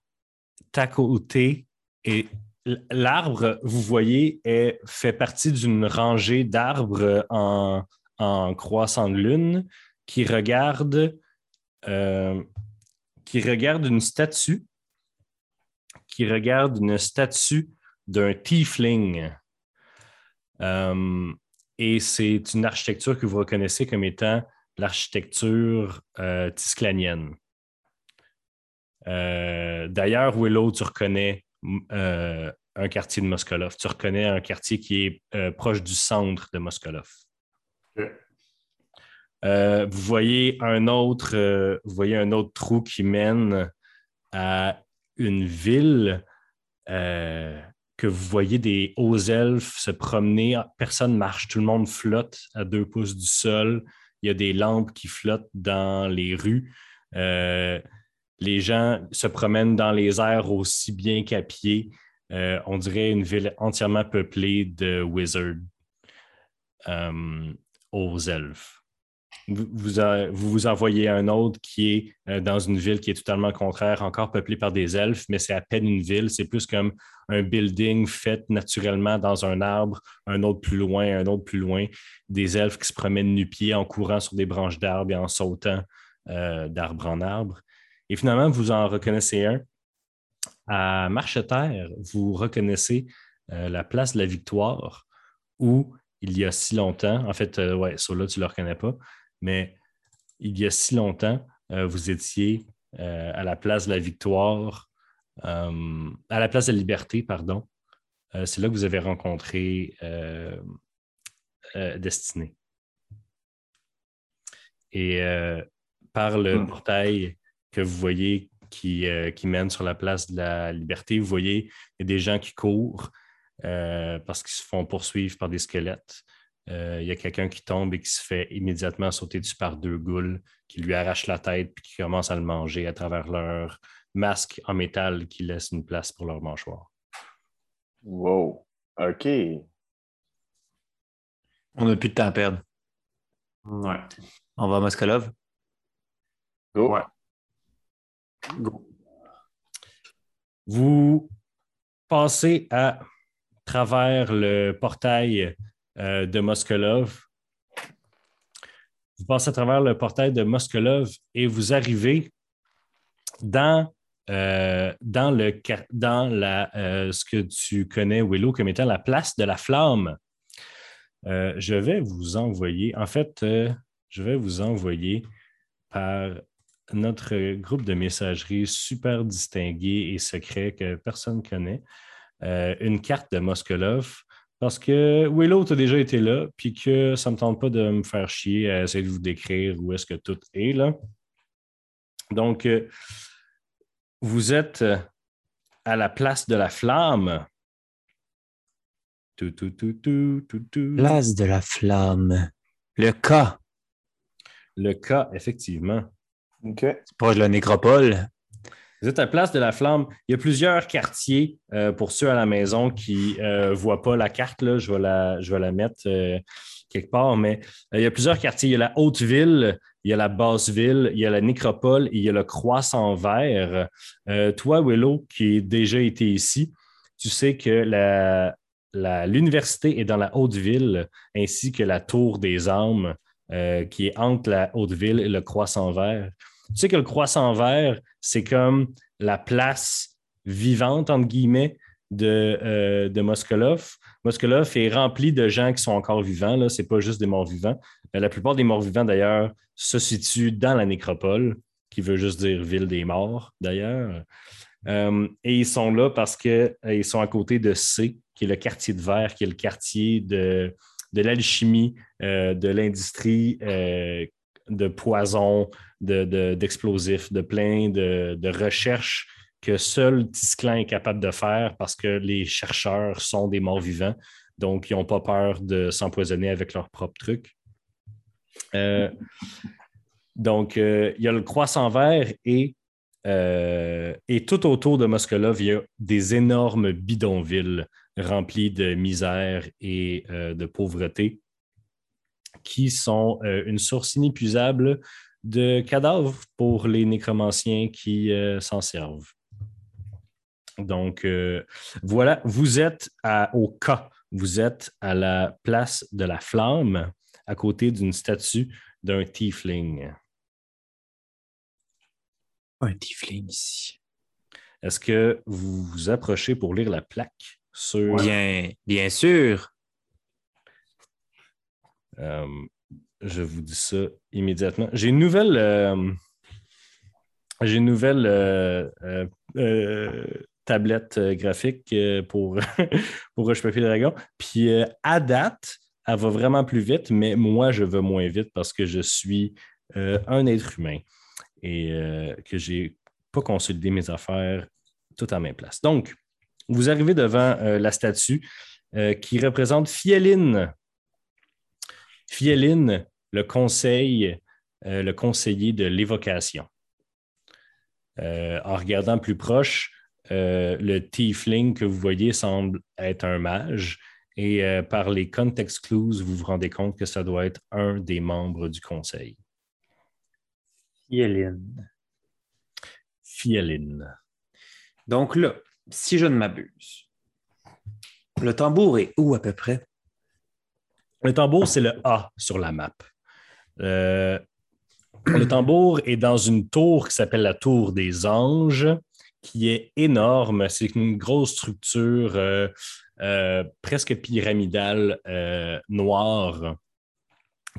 à côté et l'arbre, vous voyez, fait partie d'une rangée d'arbres en, croissant de lune qui regardent euh, qui regarde une statue, qui regarde une statue d'un tiefling. Euh, et c'est une architecture que vous reconnaissez comme étant l'architecture euh, tisclanienne. D'ailleurs, Willow, tu reconnais euh, un quartier de Moskolov. Tu reconnais un quartier qui est euh, proche du centre de Moskolov. Euh, vous voyez un autre, vous voyez un autre trou qui mène à une ville que vous voyez des hauts elfes se promener. Personne marche, tout le monde flotte à deux pouces du sol. Il y a des lampes qui flottent dans les rues. Les gens se promènent dans les airs aussi bien qu'à pied. Euh, on dirait une ville entièrement peuplée de wizards euh, aux elfes. Vous vous, a- vous vous en voyez un autre qui est euh, dans une ville qui est totalement contraire, encore peuplée par des elfes, mais c'est à peine une ville. C'est plus comme un building fait naturellement dans un arbre, un autre plus loin, un autre plus loin. Des elfes qui se promènent nu-pieds en courant sur des branches d'arbres et en sautant d'arbre en arbre. Et finalement, vous en reconnaissez un. À Marcheterre, vous reconnaissez euh, la place de la Victoire où il y a si longtemps, en fait, euh, ouais, ça là, tu ne le reconnais pas, mais il y a si longtemps, euh, vous étiez à la place de la Victoire, à la place de la Liberté, pardon. C'est là que vous avez rencontré Destinée. Et par le Hmm. portail que vous voyez qui, euh, qui mène sur la place de la Liberté, vous voyez, il y a des gens qui courent euh, parce qu'ils se font poursuivre par des squelettes. Euh, il y a quelqu'un qui tombe et qui se fait immédiatement sauter dessus par deux goules, qui lui arrachent la tête puis qui commencent à le manger à travers leur masque en métal qui laisse une place pour leur mâchoire. Wow. OK. On n'a plus de temps à perdre. Ouais. On va à Moskolov. Go. Ouais. Go. Vous passez à travers le portail euh, de Moskolov. Vous passez à travers le portail de Moskolov et vous arrivez dans, euh, dans, le, dans la, euh, ce que tu connais, Willow, comme étant la place de la flamme. Euh, je vais vous envoyer, en fait, euh, je vais vous envoyer par notre groupe de messagerie super distingué et secret que personne ne connaît, euh, une carte de Moskolov parce que Willow a déjà été là, puis que ça ne me tente pas de me faire chier à essayer de vous décrire où est-ce que tout est là. Donc, euh, vous êtes euh, à la place de la flamme. Tout, tout, tout, tout, tout, tout. Place de la flamme. Le cas. Le cas, effectivement. OK. C'est proche de la nécropole. Vous êtes à Place de la Flamme. Il y a plusieurs quartiers euh, pour ceux à la maison qui ne voient pas la carte. Là. Je, vais la, je vais la mettre euh, quelque part. Mais euh, il y a plusieurs quartiers. Il y a la Haute-Ville, il y a la Basse-Ville, il y a la Nécropole et il y a le Croissant Vert. Euh, toi, Willow, qui a déjà été ici, tu sais que la- la- l'université est dans la Haute-Ville ainsi que la Tour des Armes euh, qui est entre la Haute-Ville et le Croissant Vert. Tu sais que le Croissant Vert, c'est comme la place vivante, entre guillemets, de, euh, de Moskolov. Moskolov est rempli de gens qui sont encore vivants. Ce n'est pas juste des morts vivants. Euh, la plupart des morts vivants, d'ailleurs, se situent dans la nécropole, qui veut juste dire ville des morts, d'ailleurs. Euh, et ils sont là parce qu'ils sont à côté de C, qui est le quartier de verre, qui est le quartier de, de l'alchimie, de l'industrie de poison, de- de- d'explosifs, de, plein de, de recherches que seul Tisclan est capable de faire parce que les chercheurs sont des morts vivants. Donc, ils n'ont pas peur de s'empoisonner avec leurs propres trucs. Euh, donc, euh, il y a le croissant vert et, euh, et tout autour de Moskolov, il y a des énormes bidonvilles remplis de misère et de pauvreté qui sont une source inépuisable de cadavres pour les nécromanciens qui euh, s'en servent. Donc, euh, voilà, vous êtes à- au cas, vous êtes à la place de la flamme, à côté d'une statue d'un tiefling. Un tiefling ici. Est-ce que vous vous approchez pour lire la plaque sur. Bien, bien sûr. Euh, je vous dis ça immédiatement. J'ai une nouvelle. euh, j'ai une nouvelle euh, euh, tablette graphique pour, pour Papier Dragon. Puis à date, elle va vraiment plus vite, mais moi, je vais moins vite parce que je suis un être humain et que j'ai pas consolidé mes affaires tout à ma place. Donc, vous arrivez devant la statue qui représente Fieline. Fieline, le conseil, euh, le conseiller de l'évocation. Euh, en regardant plus proche, euh, le tiefling que vous voyez semble être un mage. Et par les context clues, vous vous rendez compte que ça doit être un des membres du conseil. Yéline. Fieline. Donc là, si je ne m'abuse, le tambour est où à peu près? Le tambour, c'est le A sur la map. Euh, le tambour est dans une tour qui s'appelle la Tour des Anges, qui est énorme. C'est une grosse structure euh, euh, presque pyramidale noire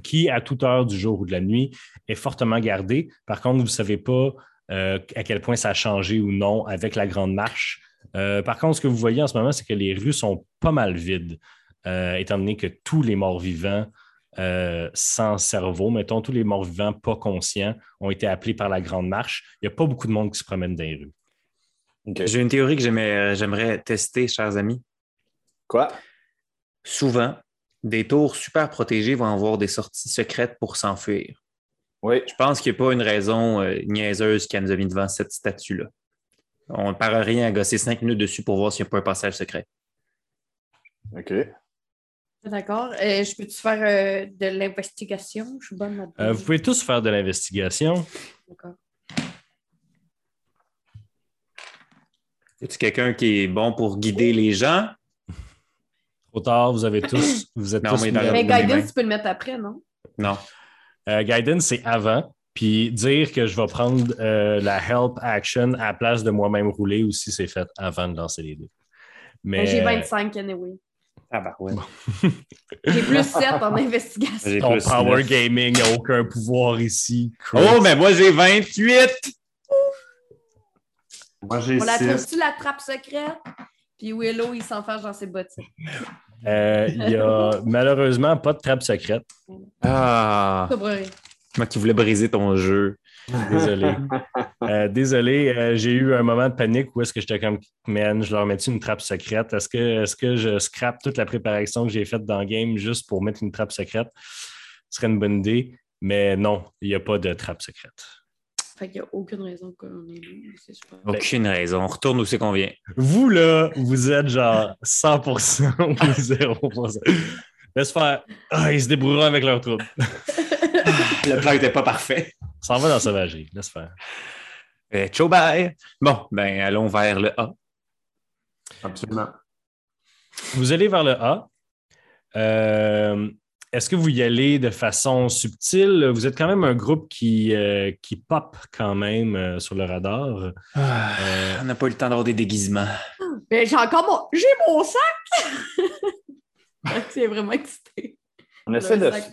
qui, à toute heure du jour ou de la nuit, est fortement gardée. Par contre, vous ne savez pas à quel point ça a changé ou non avec la Grande Marche. Par contre, ce que vous voyez en ce moment, c'est que les rues sont pas mal vides, étant donné que tous les morts-vivants euh, sans cerveau, mettons, tous les morts-vivants pas conscients ont été appelés par la Grande Marche. Il n'y a pas beaucoup de monde qui se promène dans les rues. J'ai une théorie que j'aimais- j'aimerais tester, chers amis. Quoi? Souvent, des tours super protégées vont avoir des sorties secrètes pour s'enfuir. Oui. Je pense qu'il n'y a pas une raison euh, niaiseuse qui nous a mis devant cette statue-là. On ne part rien à gosser cinq minutes dessus pour voir s'il n'y a pas un passage secret. OK. D'accord. Euh, je peux-tu faire euh, de l'investigation? Je suis bonne là-dedans. Euh, vous pouvez tous faire de l'investigation. D'accord. Es-tu quelqu'un qui est bon pour guider les gens? Trop tard, vous avez tous. Vous êtes Non, tous mais Mais. Guidance, tu peux le mettre après, non? Non. Euh, guidance, c'est avant. Puis dire que je vais prendre euh, la help action à la place de moi-même rouler aussi, c'est fait avant de lancer les deux. Mais Ben, J'ai 25 anyway. Ah bah ouais. J'ai plus 7 en investigation. Ton power neuf. gaming n'a aucun pouvoir ici. Oh, mais moi j'ai 28! Moi, j'ai On la 6. trouve-tu la trappe secrète? Puis Willow, il s'enferme dans ses bottines. Euh, Il n'y a malheureusement pas de trappe secrète. Ah! Moi qui voulais briser ton jeu. Désolé. Euh, désolé, euh, j'ai eu un moment de panique où est-ce que j'étais comme, man, je leur mets une trappe secrète? Est-ce que, est que je scrape toute la préparation que j'ai faite dans le game juste pour mettre une trappe secrète? Ce serait une bonne idée, mais non, il n'y a pas de trappe secrète. Fait qu'il n'y a aucune raison qu'on ait lu. C'est super. Aucune raison. On retourne où c'est qu'on vient. Vous, là, vous êtes genre 100% ou 0%. Laisse faire. Ah, ils se débrouilleront avec leur trouble. Le plan n'était pas parfait. Ça en va dans la sauvagerie. Laisse faire. Euh, ciao, bye! Bon, ben allons vers le A. Absolument. Vous allez vers le A. Euh, Est-ce que vous y allez de façon subtile? Vous êtes quand même un groupe qui, euh, qui pop quand même euh, sur le radar. Euh, On n'a pas eu le temps d'avoir des déguisements. Mais j'ai encore mon. J'ai mon sac! c'est vraiment excité. On essaie de. sac.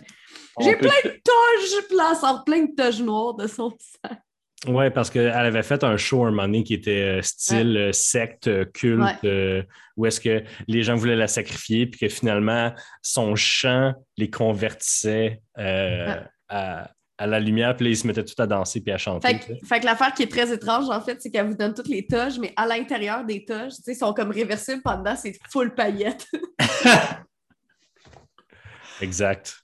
J'ai peut- plein de toges, puis elle sort plein de toges noires de son sac. Oui, parce qu'elle avait fait un show un moment donné qui était euh, style euh, secte, euh, culte, Ouais. euh, où est-ce que les gens voulaient la sacrifier, puis que finalement, son chant les convertissait euh, Ouais. à, à la lumière, puis là, ils se mettaient tout à danser puis à chanter. Fait que, fait que l'affaire qui est très étrange, en fait, c'est qu'elle vous donne toutes les toges, mais à l'intérieur des toges, tu sais, sont comme réversibles pendant, c'est full paillettes. Exact.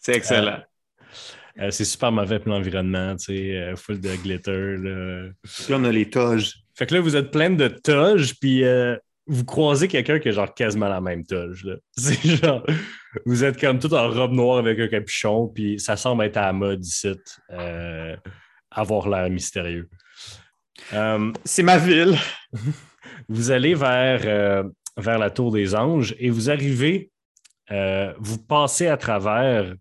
C'est excellent. Euh, c'est super mauvais pour l'environnement, tu sais, euh, full de glitter. là. Là, on a les toges. Fait que là, vous êtes plein de toges, puis euh, vous croisez quelqu'un qui a genre quasiment la même toge. là. C'est genre, vous êtes comme tout en robe noire avec un capuchon, puis ça semble être à la mode ici, euh, avoir l'air mystérieux. Euh, C'est ma ville. vous allez vers, euh, vers la Tour des Anges et vous arrivez, euh, vous passez à travers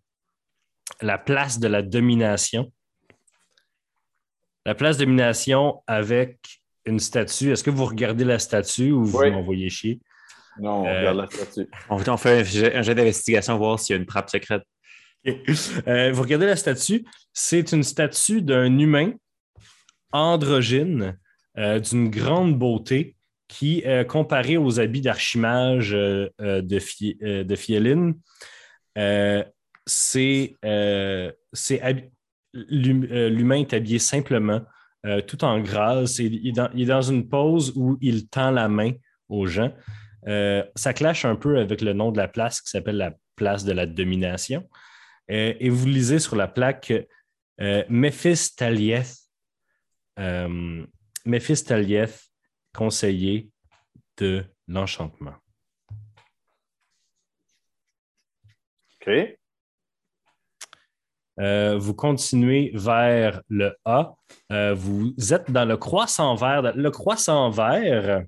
la place de la domination. la place de domination avec une statue. Est-ce que vous regardez la statue ou vous Oui. m'envoyez chier? Non, on Euh, regarde la statue. On, on fait un jet, un jet d'investigation, voir s'il y a une trappe secrète. Euh, vous regardez la statue, c'est une statue d'un humain androgyne euh, d'une grande beauté qui, euh, comparé aux habits d'archimage euh, euh, de, Fi- c'est l'humain est habillé simplement, tout en grâce. Il est, dans, une pose où il tend la main aux gens. Ça clash un peu avec le nom de la place qui s'appelle la place de la domination. Et vous lisez sur la plaque Méphistaliev, euh, Méphistaliev, conseiller de l'enchantement. OK. Euh, vous continuez vers le A. Euh, vous êtes dans le croissant vert. Le croissant vert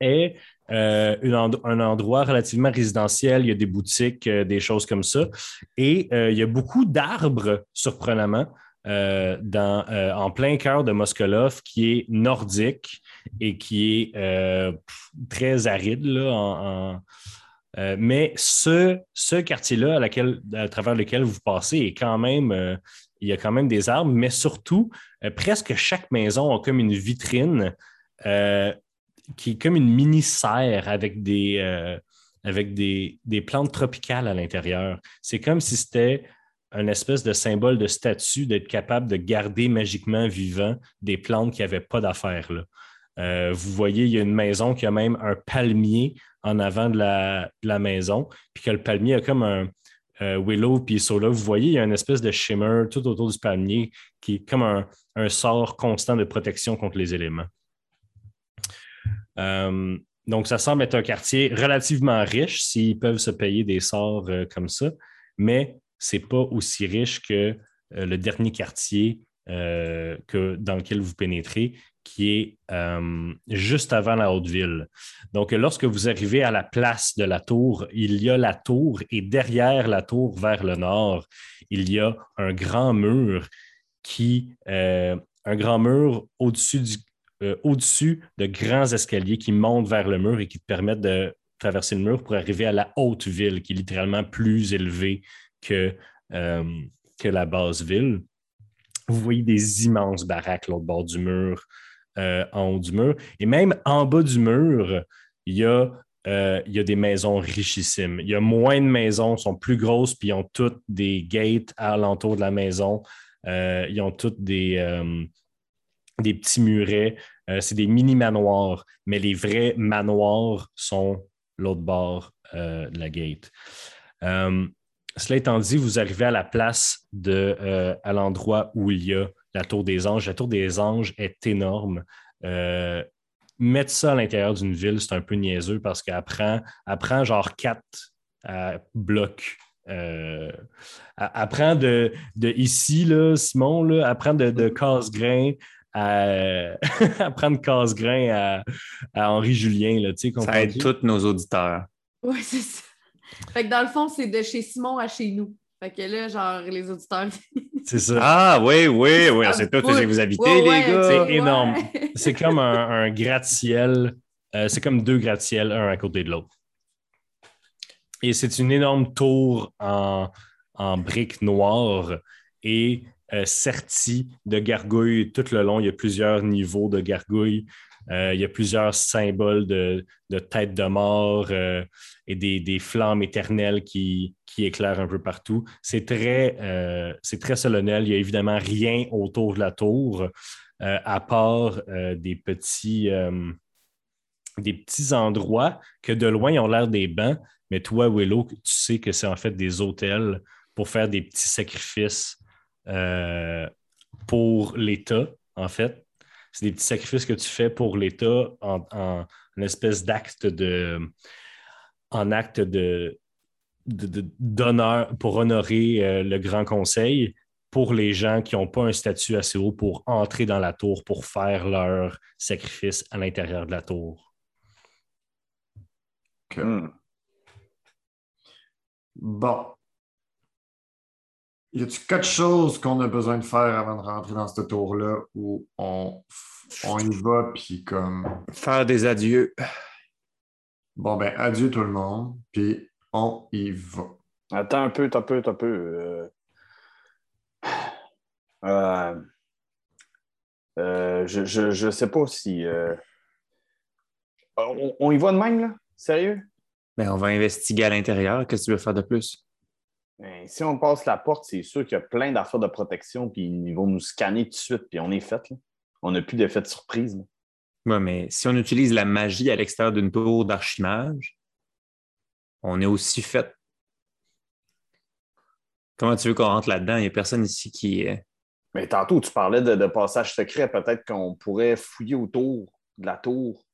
est euh, une end- un endroit relativement résidentiel. Il y a des boutiques, des choses comme ça. Et il y a beaucoup d'arbres, surprenamment, euh, dans, euh, en plein cœur de Moskolov, qui est nordique et qui est euh, très aride là, mais ce, ce quartier-là à, travers lequel vous passez est quand même, il y a quand même des arbres, mais surtout, presque chaque maison a comme une vitrine qui est comme une mini-serre avec des, avec des, des plantes tropicales à l'intérieur. C'est comme si c'était un espèce de symbole de statut d'être capable de garder magiquement vivant des plantes qui n'avaient pas d'affaires là. Euh, vous voyez, il y a une maison qui a même un palmier en avant de la, maison, puis que le palmier a comme un euh, willow puis là. Vous voyez, il y a une espèce de shimmer tout autour du palmier qui est comme un, sort constant de protection contre les éléments. Euh, donc, ça semble être un quartier relativement riche s'ils peuvent se payer des sorts comme ça, mais c'est pas aussi riche que euh, le dernier quartier euh, que, dans lequel vous pénétrez, qui est euh, juste avant la haute ville. Donc, lorsque vous arrivez à la place de la tour, il y a la tour et derrière la tour, vers le nord, il y a un grand mur qui, un grand mur au-dessus du- au-dessus de grands escaliers qui montent vers le mur et qui te permettent de traverser le mur pour arriver à la haute ville, qui est littéralement plus élevée que, euh, que la basse ville. Vous voyez des immenses baraques l'autre bord du mur, euh, en haut du mur. Et même en bas du mur, il y a, euh, des maisons richissimes. Il y a moins de maisons, sont plus grosses, puis ils ont toutes des gates alentour de la maison. Ils ont toutes des, petits murets. C'est des mini-manoirs, mais les vrais manoirs sont l'autre bord de la gate. Cela étant dit, vous arrivez à la place de, euh, à l'endroit où il y a la tour des anges. La tour des anges est énorme. Euh, mettre ça à l'intérieur d'une ville, c'est un peu niaiseux parce qu'elle prend, elle prend genre quatre euh, blocs. Euh, prend de, de ici, là, Simon, là, prend de, de casse-grain à, à prendre casse-grain à, à Henri Julien. Là, tu sais, Ça aide tous nos auditeurs. Ouais, c'est ça. Fait que dans le fond, c'est de chez Simon à chez nous. Fait que là, genre, les auditeurs. C'est ça. Ah oui, oui, oui, c'est tout chez vous habitez, ouais, les ouais, gars. C'est ouais. énorme. C'est comme un, un gratte-ciel. Euh, c'est comme deux gratte-ciels, un à côté de l'autre. Et c'est une énorme tour en, en briques noires et euh, sertie de gargouilles tout le long. Il y a plusieurs niveaux de gargouilles. Euh, il y a plusieurs symboles de, de tête de mort euh, et des, flammes éternelles qui, éclairent un peu partout. C'est très, euh, solennel. Il n'y a évidemment rien autour de la tour, à part des, petits, endroits que de loin ils ont l'air des bancs. Mais toi, Willow, tu sais que c'est en fait des hôtels pour faire des petits sacrifices pour l'État, en fait. C'est des petits sacrifices que tu fais pour l'État en, espèce d'acte de en acte de d'honneur pour honorer euh, le Grand Conseil pour les gens qui n'ont pas un statut assez haut pour entrer dans la tour pour faire leur sacrifice à l'intérieur de la tour. Bon. Y a-tu quelque chose qu'on a besoin de faire avant de rentrer dans ce tour-là où on, on y va, puis comme. Faire des adieux. Bon, ben, adieu tout le monde, puis on y va. Attends un peu, un peu, un peu. Euh, euh, euh, je, je, je sais pas si. euh, On, on y va de même, là? Sérieux? Ben, on va investiguer à l'intérieur. Qu'est-ce que tu veux faire de plus? Si on passe la porte, c'est sûr qu'il y a plein d'affaires de protection, puis ils vont nous scanner tout de suite, puis on est fait. là. On n'a plus d'effet de surprise. Ouais, mais si on utilise la magie à l'extérieur d'une tour d'archimage, on est aussi fait. Comment tu veux qu'on rentre là-dedans? Il n'y a personne ici qui est. Mais tantôt, tu parlais de, de passage secret. Peut-être qu'on pourrait fouiller autour de la tour.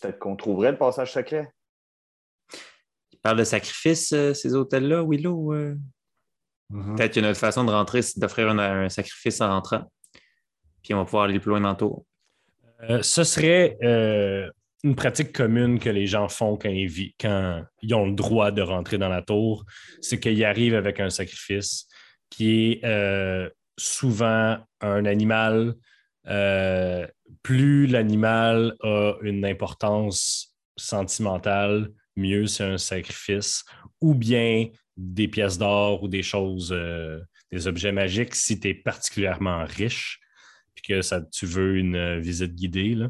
Peut-être qu'on trouverait le passage secret. Parle de sacrifice, euh, ces hôtels-là, Willow. euh? Mhm. Peut-être qu'une autre façon de rentrer, c'est d'offrir un, un sacrifice en rentrant. Puis on va pouvoir aller plus loin dans le tour. Euh, ce serait euh, une pratique commune que les gens font quand ils, quand ils ont le droit de rentrer dans la tour. C'est qu'ils arrivent avec un sacrifice qui est souvent un animal. plus l'animal a une importance sentimentale, mieux c'est un sacrifice. Ou bien des pièces d'or ou des choses, euh, des objets magiques si tu es particulièrement riche puis que ça, tu veux une euh, visite guidée. là.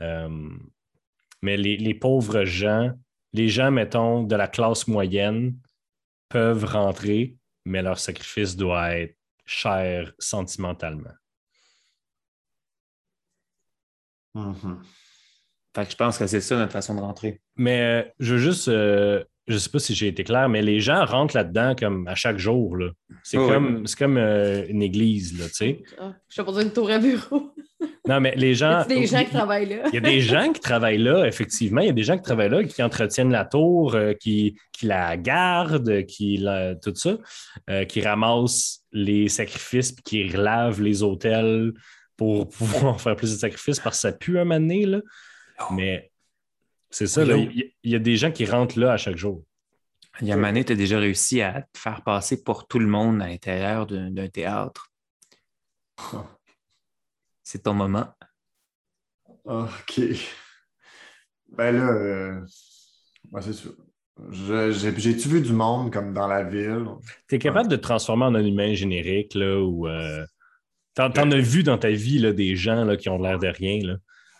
Euh, mais les, les pauvres gens, les gens, mettons, de la classe moyenne, peuvent rentrer, mais leur sacrifice doit être cher sentimentalement. Mhm. Fait que je pense que c'est ça notre façon de rentrer. Mais euh, je veux juste, euh, je sais pas si j'ai été clair, mais les gens rentrent là-dedans comme à chaque jour. là. C'est Oui, comme, c'est comme euh, une église, là, tu sais. Ah, je sais pas dire une tour à bureau. Non, mais les Y gens. a des gens qui travaillent là? Il y a des gens qui travaillent là, effectivement. Il y a des gens qui travaillent là, qui entretiennent la tour, euh, qui, qui la gardent, qui la- tout ça, euh, qui ramassent les sacrifices puis qui relavent les hôtels pour pouvoir faire plus de sacrifices parce que ça pue un moment donné, là. Mais c'est ça, Oui, il y, y a des gens qui rentrent là à chaque jour. Il y a Mané, tu as déjà réussi à te faire passer pour tout le monde à l'intérieur d'un théâtre. C'est ton moment. OK. Ben là, euh, ouais, c'est sûr. J'ai-tu vu du monde comme dans la ville? Tu es capable de te transformer en un humain générique, là, ou. euh, T'en t'en as vu dans ta vie là, des gens là, qui ont l'air de rien. Là?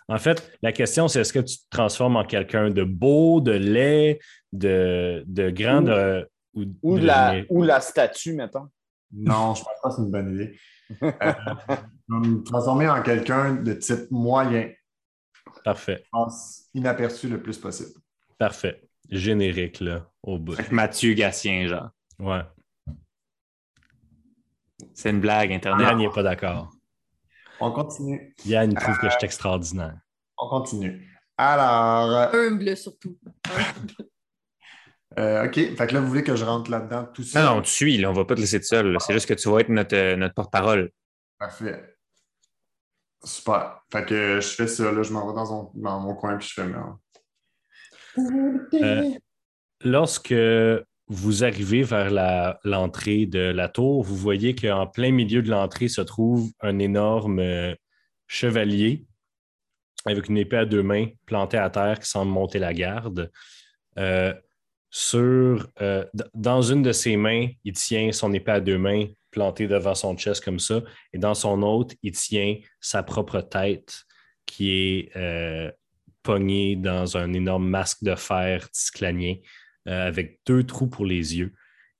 En fait, la question, c'est est-ce que tu te transformes en quelqu'un de beau, de laid, de, de grand, Ou- de- ou, Ou, de- la, ou la statue, mettons. Non, je pense pas que c'est une bonne idée. Euh, je vais me transformer en quelqu'un de type moyen. Parfait, Je pense inaperçu le plus possible. parfait. Générique, là, au bout. Que Mathieu Gatien, genre. Ouais. C'est une blague, Internet. Yann n'est pas d'accord. On continue. Yann, il trouve que je suis extraordinaire. On continue. Alors, Humble surtout. euh, OK. Fait que là, vous voulez que je rentre là-dedans tout seul? Non, non, tu suis, là, on va pas te laisser tout seul. C'est juste que tu vas être notre, euh, notre porte-parole. Parfait. Super. Fait que je fais ça, là, je m'en vais dans, mon- dans mon coin puis je fais. Euh, lorsque vous arrivez vers l'entrée de la tour, vous voyez qu'en plein milieu de l'entrée se trouve un énorme euh, chevalier avec une épée à deux mains plantée à terre qui semble monter la garde. Euh, euh, dans une de ses mains, il tient son épée à deux mains plantée devant son chest comme ça, et dans son autre, il tient sa propre tête qui est pognée dans un énorme masque de fer tisclanien euh, avec deux trous pour les yeux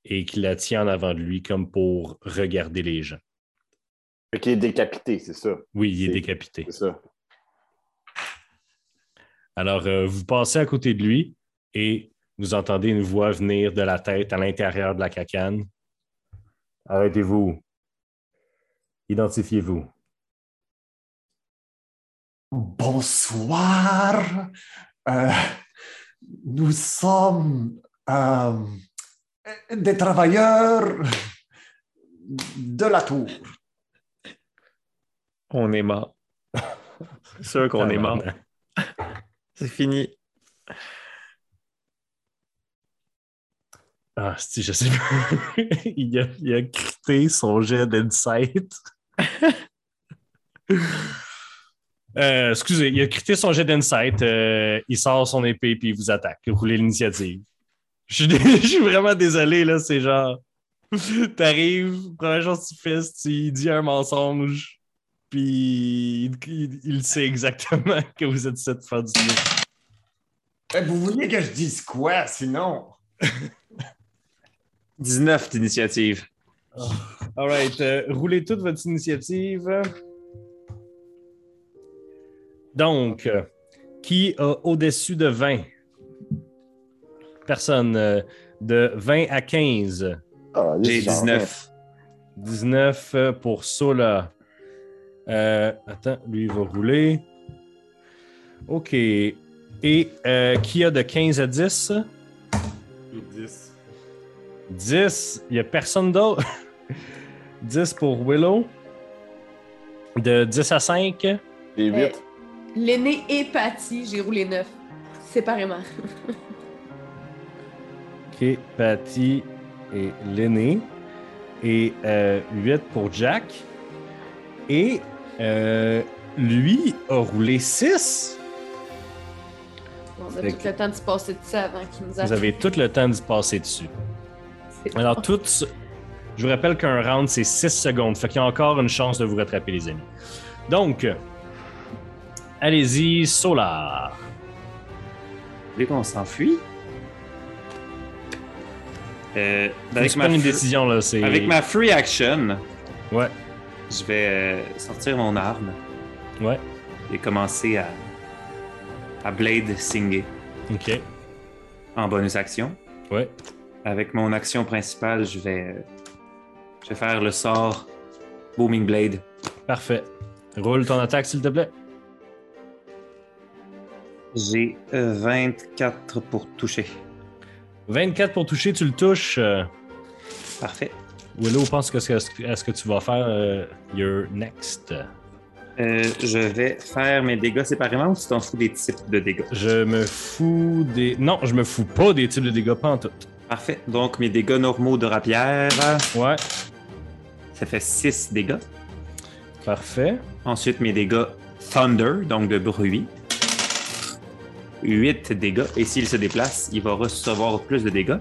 et qui la tient en avant de lui comme pour regarder les gens. Qu'il est décapité, c'est ça? Oui, il est décapité. C'est ça. Alors, euh, vous passez à côté de lui et vous entendez une voix venir de la tête à l'intérieur de la cacane. Arrêtez-vous. Identifiez-vous. Bonsoir. Euh, nous sommes euh, des travailleurs de la tour. On est mort. C'est sûr qu'on est mort. C'est fini. Ah, si, je sais pas. il, a, il a crité son jet d'insight. Euh, excusez, il a crité son jet d'insight. euh, il sort son épée puis il vous attaque. Roulez l'initiative. Je suis, dé- je suis vraiment désolé, là. C'est genre. T'arrives, première chose que tu fais, c'est tu dis un mensonge. Puis il, il- il sait exactement que vous êtes cette faire du bien. Eh, vous vouliez que je dise quoi, sinon? 19 d'initiative. All right. euh, roulez toute votre initiative. Donc, euh, qui a au-dessus de 20? Personne. euh, de 20 à 15. Ah, J'ai 19. 19 euh, pour Sola. Euh, attends, lui, il va rouler. OK. Et euh, qui a de 15 à 10? 10. 10. Il n'y a personne d'autre? 10 pour Willow. De 10 à 5. J'ai 8. L'aîné et Patty, j'ai roulé 9. Séparément. OK. Patty et l'aîné. Et euh, 8 pour Jack. Et euh, lui a roulé 6. On a tout que- le temps de se passer de ça avant qu'il nous Vous attaque. avez tout le temps d'y passer dessus. Alors, toutes. Je vous rappelle qu'un round, c'est 6 secondes. Fait qu'il y a encore une chance de vous rattraper, les amis. Donc, allez-y, Solar. Vous voulez qu'on s'enfuit? Euh, avec, ma une décision, là. C'est... avec ma free action, Ouais, je vais euh, sortir mon arme ouais. et commencer à, à Blade Singer OK. en bonus action. Ouais. Avec mon action principale, je vais, euh, je vais faire le sort Booming Blade. Parfait. Roule ton attaque, s'il te plaît. J'ai euh, 24 pour toucher. 24 pour toucher, tu le touches. Euh, Parfait. Willow pense que ce que, tu vas faire euh, your next. Euh, je vais faire mes dégâts séparément ou tu t'en fous des types de dégâts? Je me fous des. Non, je me fous pas des types de dégâts, pas en tout. Parfait. Donc, mes dégâts normaux de rapière, Ouais, ça fait 6 dégâts. parfait. Ensuite, mes dégâts Thunder, donc de bruit. 8 dégâts. Et s'il se déplace, il va recevoir plus de dégâts.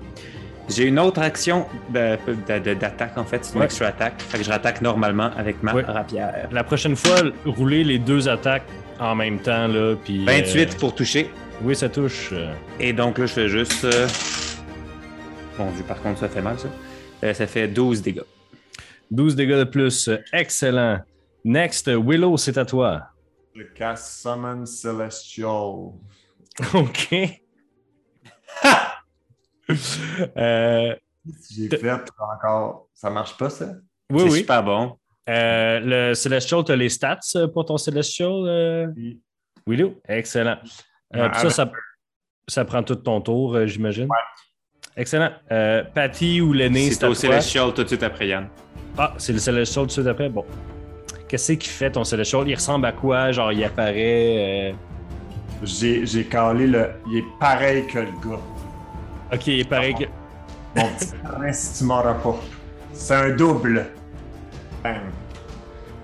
J'ai une autre action d'attaque, en fait. C'est une Ouais. extra attaque. Fait que je rattaque normalement avec ma Ouais. rapière. La prochaine fois, roulez les deux attaques en même temps, là. Puis, 28 euh, pour toucher. oui, ça touche. euh, Et donc là, je fais juste. euh, Bon Dieu, par contre, ça fait mal, ça. Euh, ça fait 12 dégâts. 12 dégâts de plus. Excellent. Next, Willow, c'est à toi. Le cast Summon Celestial. OK. Euh, J'ai fait encore. Ça marche pas, ça? oui, c'est oui. super bon. Euh, le Celestial, tu as les stats euh, pour ton Celestial, euh, Oui. Willow? Excellent. Euh, ça, ça, ça prend tout ton tour, j'imagine. Excellent. Euh, Patty ou l'aîné, C'est c'est au. Celestial tout de suite après Yann. Ah, c'est le Celestial tout de suite après? Bon. Qu'est-ce qu'il fait, ton Celestial? Il ressemble à quoi? Genre, il apparaît... J'ai j'ai calé le. Il est pareil que le gars. Ok, il est pareil que... Mon petit parrain, si tu m'auras pas. C'est un double. Bam.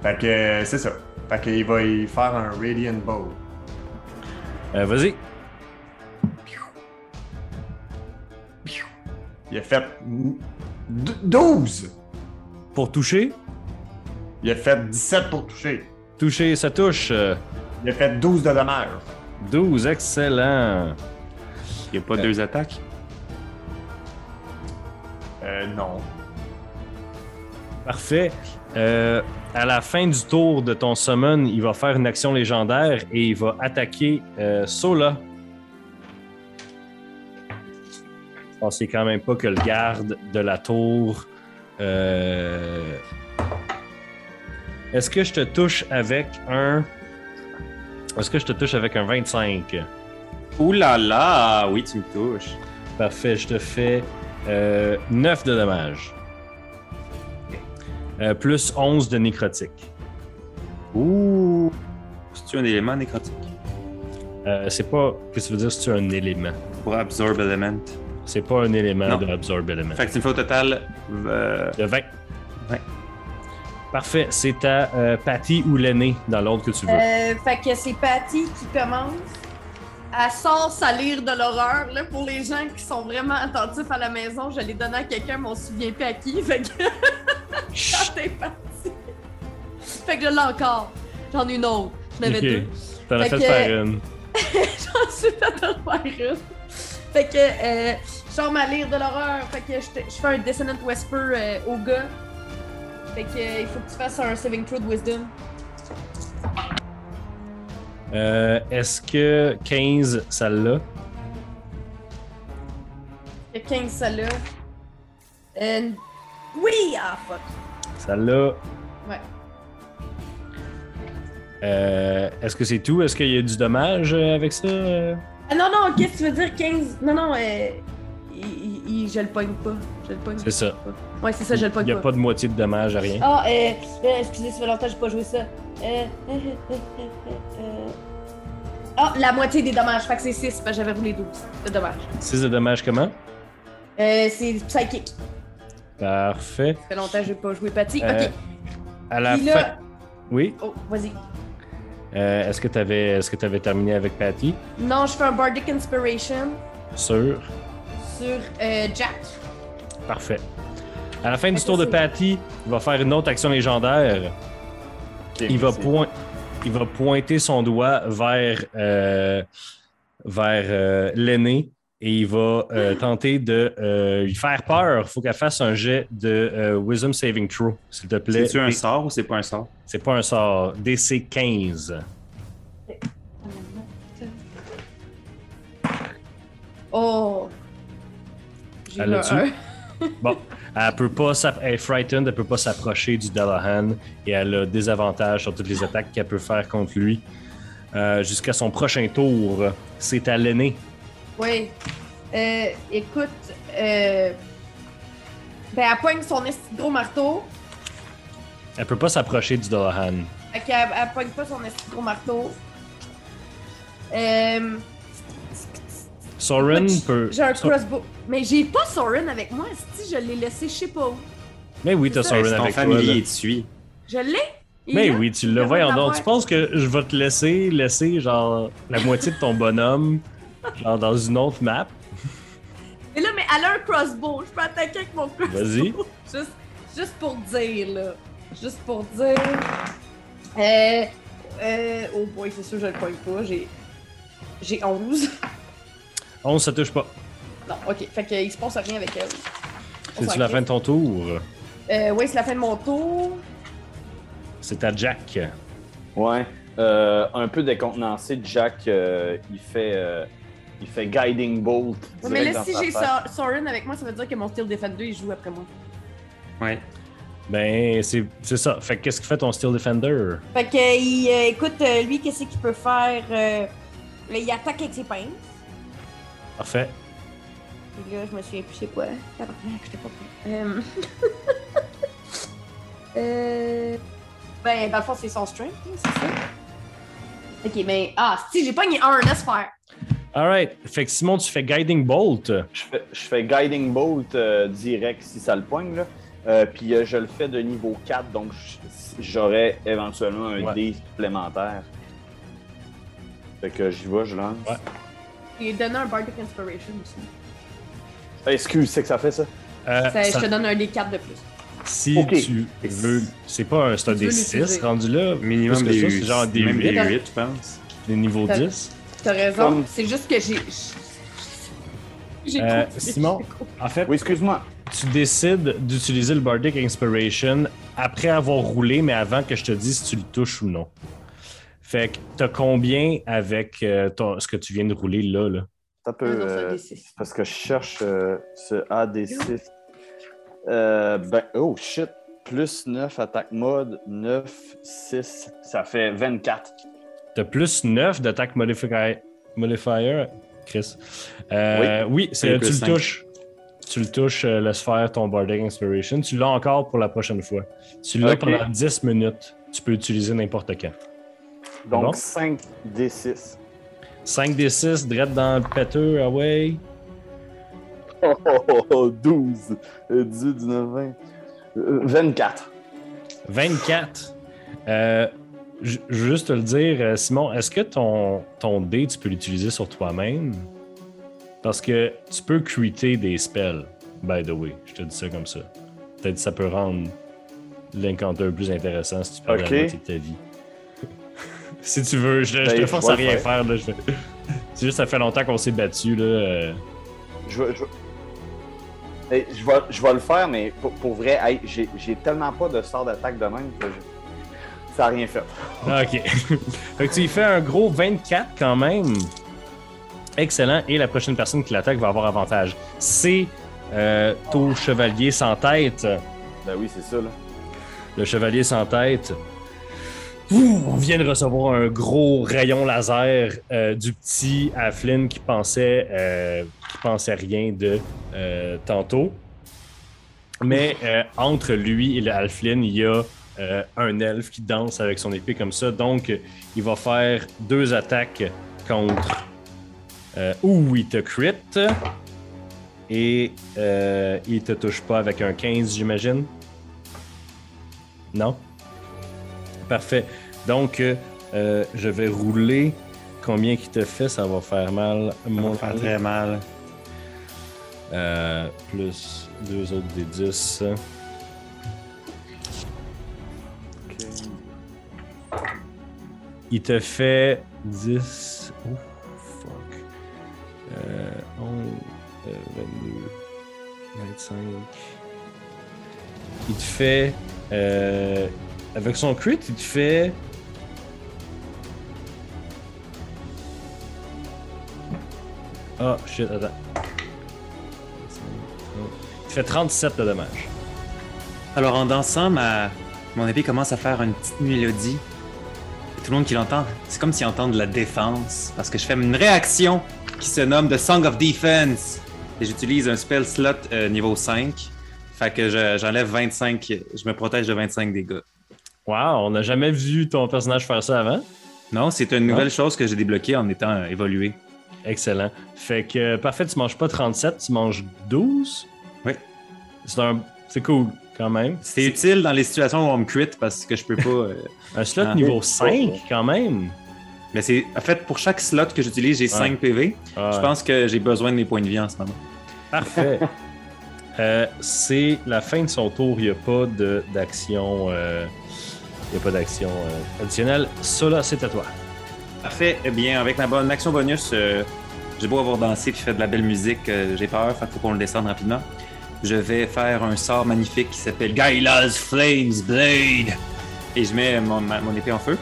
Fait que c'est ça. Fait qu'il va y faire un Radiant Bow. Euh, Vas-y. Il a fait d- 12. Pour toucher? Il a fait 17 pour toucher. Toucher, ça touche. Euh, Il a fait 12 de dommages. 12, excellent. Il n'y a pas deux attaques? Euh, non. Parfait. Euh, à la fin du tour de ton summon, il va faire une action légendaire et il va attaquer euh, Sola. Je pensais quand même pas que le garde de la tour. euh, Est-ce que je te touche avec un. Est-ce que je te touche avec un 25? Ouh là là! Oui, tu me touches. Parfait, je te fais euh, 9 de dommages. Euh, plus 11 de nécrotique. Ouh! C'est-tu un élément nécrotique? Euh, c'est pas. Qu'est-ce que tu veux dire si tu as un élément? Pour Absorb Element. C'est pas un élément Non. de Absorb Element. Fait que tu me fais au total. euh, De 20. Parfait. C'est à euh, Patty ou l'aîné dans l'ordre que tu veux. Euh, fait que c'est Patty qui commence. Elle sort sa lyre de l'horreur. Là, pour les gens qui sont vraiment attentifs à la maison, je l'ai donné à quelqu'un, mais on se souvient plus à qui. Fait que quand t'es parti. fait que je l'ai encore. J'en ai une autre. J'en avais Ok. deux. T'en as Fait que- faire une. J'en suis fait en faire une. Fait que euh, je sors ma lyre de l'horreur. Fait que je, te- je fais un Dissonant Whisper euh, au gars. Fait que euh, il faut que tu fasses un Saving Throw de Wisdom. Euh, Est-ce que 15, ça l'a? Fait que 15 ça là. Euh, Oui! Ah fuck! Ça l'a. Ouais. Euh, Est-ce que c'est tout? Est-ce qu'il y a du dommage euh, avec ça? euh? Ah non, non, qu'est-ce que tu veux dire 15? Non, non, euh, il, il- il- je le pogne pas. Je le pogne C'est ça. Ouais, c'est ça, je le Il pogne n'y a pas. pas de moitié de dommage à rien. Ah, euh, euh, excusez, ça fait longtemps que j'ai pas joué ça. Euh, euh. Ah, la moitié des dommages, fait que c'est 6, parce que j'avais roulé 12 de dommages. 6 de dommage comment? Euh, c'est psychic. Parfait. Ça fait longtemps que j'ai pas joué Patty. Euh, ok. À la Puis fin. là- Oui? Oh, vas-y. Euh, Est-ce que tu avais, est-ce que tu avais terminé avec Patty? Non, je fais un Bardic Inspiration sur euh, Jack. Parfait. À la fin du tour de Patty, il va faire une autre action légendaire. Il va, C'est- point- il va pointer son doigt vers, euh, vers euh, l'aîné et il va euh, tenter de euh, lui faire peur. Il faut qu'elle fasse un jet de euh, Wisdom Saving Throw, s'il te plaît. C'est-tu un sort ou c'est pas un sort? C'est pas un sort. DC 15. Oh! J'ai l'a-tu? un. Bon, elle peut pas elle est frightened, elle peut pas s'approcher du Dallahan et elle a des avantages sur toutes les attaques qu'elle peut faire contre lui. Euh, Jusqu'à son prochain tour, c'est à l'aîné. Oui. Euh, écoute, euh... ben, elle poigne son gros marteau. Elle peut pas s'approcher du. Fait qu'elle elle poigne pas son gros marteau. Euh... Soren peut. J'ai un crossbow. Mais j'ai pas Soren avec moi, si je l'ai laissé, je sais pas où. Mais oui, t'as. Soren ton avec toi. familier là. et tu suis. Je l'ai? Mais oui, tu le voyons donc. Tu penses que je vais te laisser laisser genre la moitié de ton bonhomme genre dans une autre map? Mais là, mais elle a un crossbow. Je peux attaquer avec mon crossbow. Vas-y. juste, juste pour dire, là. Juste pour dire. Euh. Euh. Oh boy, c'est sûr, je le pogne pas. J'ai. J'ai 11. 11, ça touche pas. Non, ok. Fait qu'il se passe rien avec elle. C'est-tu la fin de ton tour? Euh, oui, c'est la fin de mon tour. C'est à Jack. Ouais. Euh, un peu décontenancé, Jack, euh, il fait. euh, il fait Guiding Bolt. Ouais, mais là, si j'ai Soren avec moi, ça veut dire que mon Steel Defender, il joue après moi. Ouais. Ben, c'est c'est ça. Fait que qu'est-ce que fait ton Steel Defender? Fait que, il, euh, écoute, euh, lui, qu'est-ce qu'il peut faire? Euh, là, il attaque avec ses pinces. Parfait. Puis là, je me souviens plus c'est quoi. Tabarnak, j'étais pas prêt. Euh... euh... Ben, dans le fond, c'est son strength, hein, c'est ça? Ok, mais... Ah, si, j'ai pogné un, laisse faire. Alright. Fait que Simon, tu fais Guiding Bolt. Je fais, je fais Guiding Bolt euh, direct si ça le poigne. Là. Euh, puis euh, je le fais de niveau 4, donc j- j'aurais éventuellement un Ouais. dé supplémentaire. Fait que j'y vais, je lance. Ouais. Il donné un Bardic Inspiration aussi. Ah, excuse, c'est que ça fait ça? Euh, Ça- ça- Je te donne un D4 de plus. si tu veux. C'est pas un, c'est un des l'utiliser. 6 rendu là. Minimum des ça, 8. c'est genre des même 8. des 8, je pense. Des niveaux T'as- 10. T'as raison, Comme- c'est juste que j'ai... J'ai Euh, compris. Simon, en fait, Oui, excuse-moi. tu décides d'utiliser le Bardic Inspiration après avoir roulé, mais avant que je te dise si tu le touches ou non. Fait que t'as combien avec euh, ton- ce que tu viens de rouler là? là? Ça peut. euh, D6. parce que je cherche euh, ce AD6. Euh, ben, oh shit. Plus 9 attaque mode, 9, 6, ça fait 24. T'as plus 9 d'attaque modifier, modifier, Chris. Euh, oui, c'est, Et tu le touches. Tu le touches, euh, laisse faire ton Bardic Inspiration. Tu l'as encore pour la prochaine fois. Tu l'as pendant 10 minutes. Tu peux l'utiliser n'importe quand. Donc Bon. 5 D6. 5 des 6, direct dans le péteux, away. Oh, 12, 18, 19, 20. 24. 24. Euh, je je veux juste te le dire, euh, Simon, est-ce que ton, ton dé, tu peux l'utiliser sur toi-même? Parce que tu peux creater des spells, by the way. Je te dis ça comme ça. Peut-être que ça peut rendre l'encounter plus intéressant si tu perds Ok. la moitié de ta vie. Si tu veux, je, je Ben, te force à rien faire. là. Je- C'est juste ça fait longtemps qu'on s'est battu là. euh. Je, vais- je, Hey, je, vais, je vais le faire, mais pour, pour vrai, hey, j'ai j'ai tellement pas de sort d'attaque de même que je- ça n'a rien fait. Ah, Ok. fait que tu y fais un gros 24 quand même. Excellent. Et la prochaine personne qui l'attaque va avoir avantage. C'est euh, ton chevalier sans tête. Ben oui, c'est ça, là. Le chevalier sans tête. Ouh, on vient de recevoir un gros rayon laser euh, du petit pensait, euh, qui pensait rien de euh, tantôt. Mais entre lui et le Halflin, il y a un elfe qui danse avec son épée comme ça. Donc, il va faire deux attaques contre. Où il te crit. Et il te touche pas avec un 15, j'imagine? Non? Parfait. Donc, euh, euh, je vais rouler. Combien qui te fait? Ça va faire mal. Ça Mon- va faire très mal. Euh, plus deux autres des 10. Il te fait 10. Oh, fuck. Euh, 11, euh, 22, 25. Il te fait. euh, avec son crit, il te fait. Ah, shit, attends. Il fait 37 de dommages. Alors en dansant, ma... mon épée commence à faire une petite mélodie. Et tout le monde qui l'entend, c'est comme s'il entend de la défense. Parce que je fais une réaction qui se nomme The Song of Defense. Et j'utilise un spell slot euh, niveau 5. Fait que je- j'enlève 25, je me protège de 25 dégâts. Wow, on n'a jamais vu ton personnage faire ça avant. Non, c'est une nouvelle chose que j'ai débloquée en étant euh, évolué. Excellent. Fait que, parfait, tu manges pas 37, tu manges 12. Oui. C'est un... C'est cool, quand même. C'est utile dans les situations où on me crit parce que je peux pas. euh, Un slot Ah. niveau 5, quand même. Mais c'est. En fait, pour chaque slot que j'utilise, j'ai 5 PV. Ah, Je pense que j'ai besoin de mes points de vie en ce moment. Parfait. Euh, c'est la fin de son tour. Il n'y a pas de- d'action. euh, Il n'y a pas d'action euh, additionnelle. Ça là, c'est à toi. Parfait. Eh bien, avec ma bonne action bonus, euh, j'ai beau avoir dansé et fait de la belle musique, euh, j'ai peur, qu'il faut qu'on le descende rapidement. Je vais faire un sort magnifique qui s'appelle Gaila's Flames Blade. Et je mets mon, ma- mon épée en feu.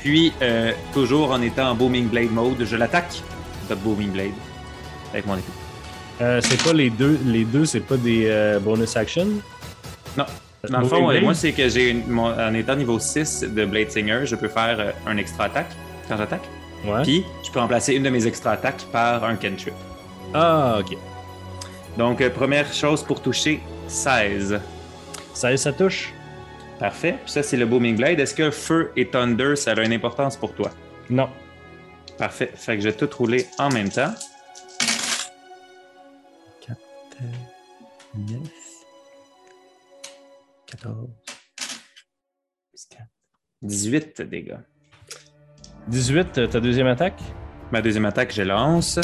Puis, euh, toujours en étant en Booming Blade mode, je l'attaque de Booming Blade avec mon épée. C'est pas les deux. Les deux, c'est pas des bonus actions. Non. Dans le fond, euh, moi, c'est que j'ai une- mon- en étant niveau 6 de Blade Singer, je peux faire euh, un extra attaque quand j'attaque. Ouais. Puis, je peux remplacer une de mes extra attaques par un cantrip. Ah, ok. Donc, euh, première chose pour toucher, 16. Ça, ça touche. Parfait. Puis ça, c'est le Booming Blade. Est-ce que Feu et Thunder, ça a une importance pour toi? Non. Parfait. Fait que je vais tout rouler en même temps. 4, 9, 14, 18 dégâts. 18, euh, ta deuxième attaque? Ma deuxième attaque, je lance.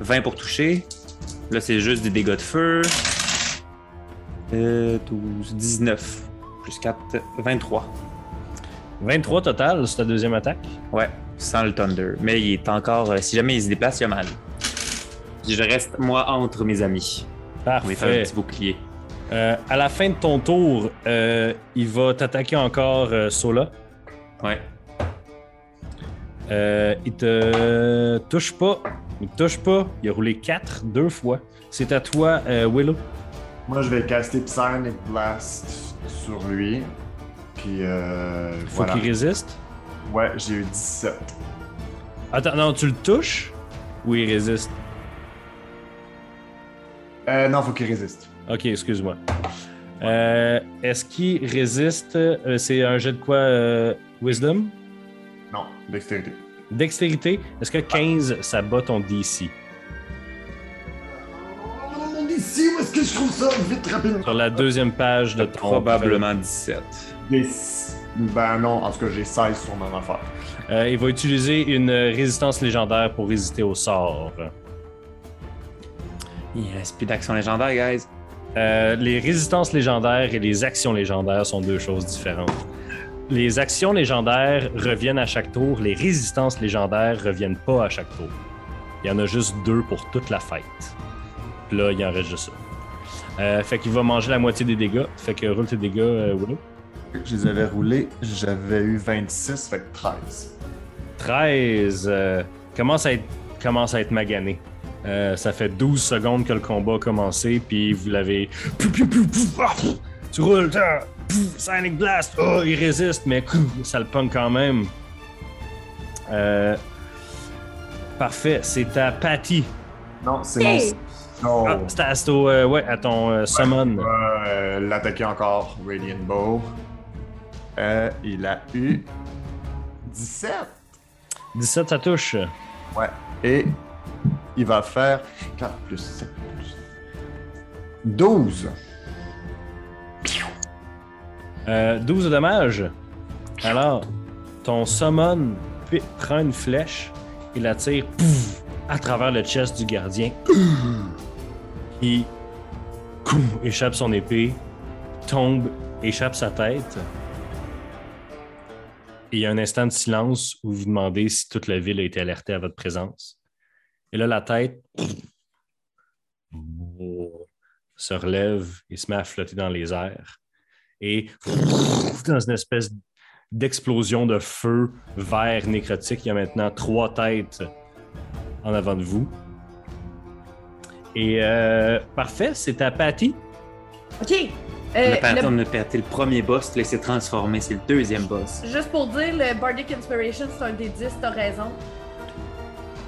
20 pour toucher. Là, c'est juste des dégâts de feu. Euh, 12, 19. Plus 4, 23. 23 total, c'est ta deuxième attaque? Ouais, sans le Thunder. Mais il est encore. euh, si jamais il se déplace, il a mal. Je reste, moi, entre mes amis. On va faire un Parfait. petit bouclier. Euh, à la fin de ton tour, euh, il va t'attaquer encore, euh, Sola. Ouais. Euh, il te touche pas. Il te touche pas. Il a roulé 4 deux fois. C'est à toi, euh, Willow. Moi, je vais caster Psionic Blast sur lui. Puis, euh, Faut voilà. qu'il résiste? Ouais, j'ai eu 17. Attends, non, tu le touches ou il résiste? Euh, non, faut qu'il résiste. Ok, excuse-moi. Euh, Est-ce qu'il résiste? Euh, C'est un jet de quoi? euh, wisdom? Non, dextérité. Dextérité? Est-ce que 15, ça bat ton DC? si je trouve ça? Vite, rapidement. Sur la deuxième page de ton. Probablement 17. Des... Ben non, en tout cas, j'ai 16 sur mon affaire. Euh, il va utiliser une résistance légendaire pour résister au sort. Il reste plus d'action légendaire, guys. Euh, les résistances légendaires et les actions légendaires sont deux choses différentes. Les actions légendaires reviennent à chaque tour, les résistances légendaires reviennent pas à chaque tour. Il y en a juste deux pour toute la fête. Puis là, il en reste juste ça. Euh, fait qu'il va manger la moitié des dégâts. Fait que roule tes dégâts, euh, Willow. Je les avais roulés, j'avais eu 26, fait que 13. 13 euh, commence, à être, commence à être magané. Euh, ça fait 12 secondes que le combat a commencé, puis vous l'avez. Ah, Tu roules, ah, Sonic Blast, oh, il résiste, mais ça le punk quand même. Euh, Parfait, c'est à Patty. Non, c'est Hey! mon. Ah, Non. c'est à, c'est au, euh, ouais, à ton euh, summon. Euh, L'attaquer encore, Radiant Bow. Euh, il a eu 17. 17, ça touche. Ouais. Et il va faire 4 plus 7 plus 12. Euh, 12 de dommages. Alors, ton summon prend une flèche et la tire pouf, à travers le chest du gardien. Il coum, échappe son épée, tombe, échappe sa tête. Et il y a un instant de silence où vous demandez si toute la ville a été alertée à votre présence. Et là, la tête se relève et se met à flotter dans les airs et dans une espèce d'explosion de feu vert nécrotique, il y a maintenant trois têtes en avant de vous. Et euh, parfait, c'est à Patty. OK. On Euh, a perdu, le- on a perdu le premier boss, là, il s'est transformé, c'est le deuxième boss. Juste pour dire, le Bardic Inspiration, c'est un des 10, t'as raison.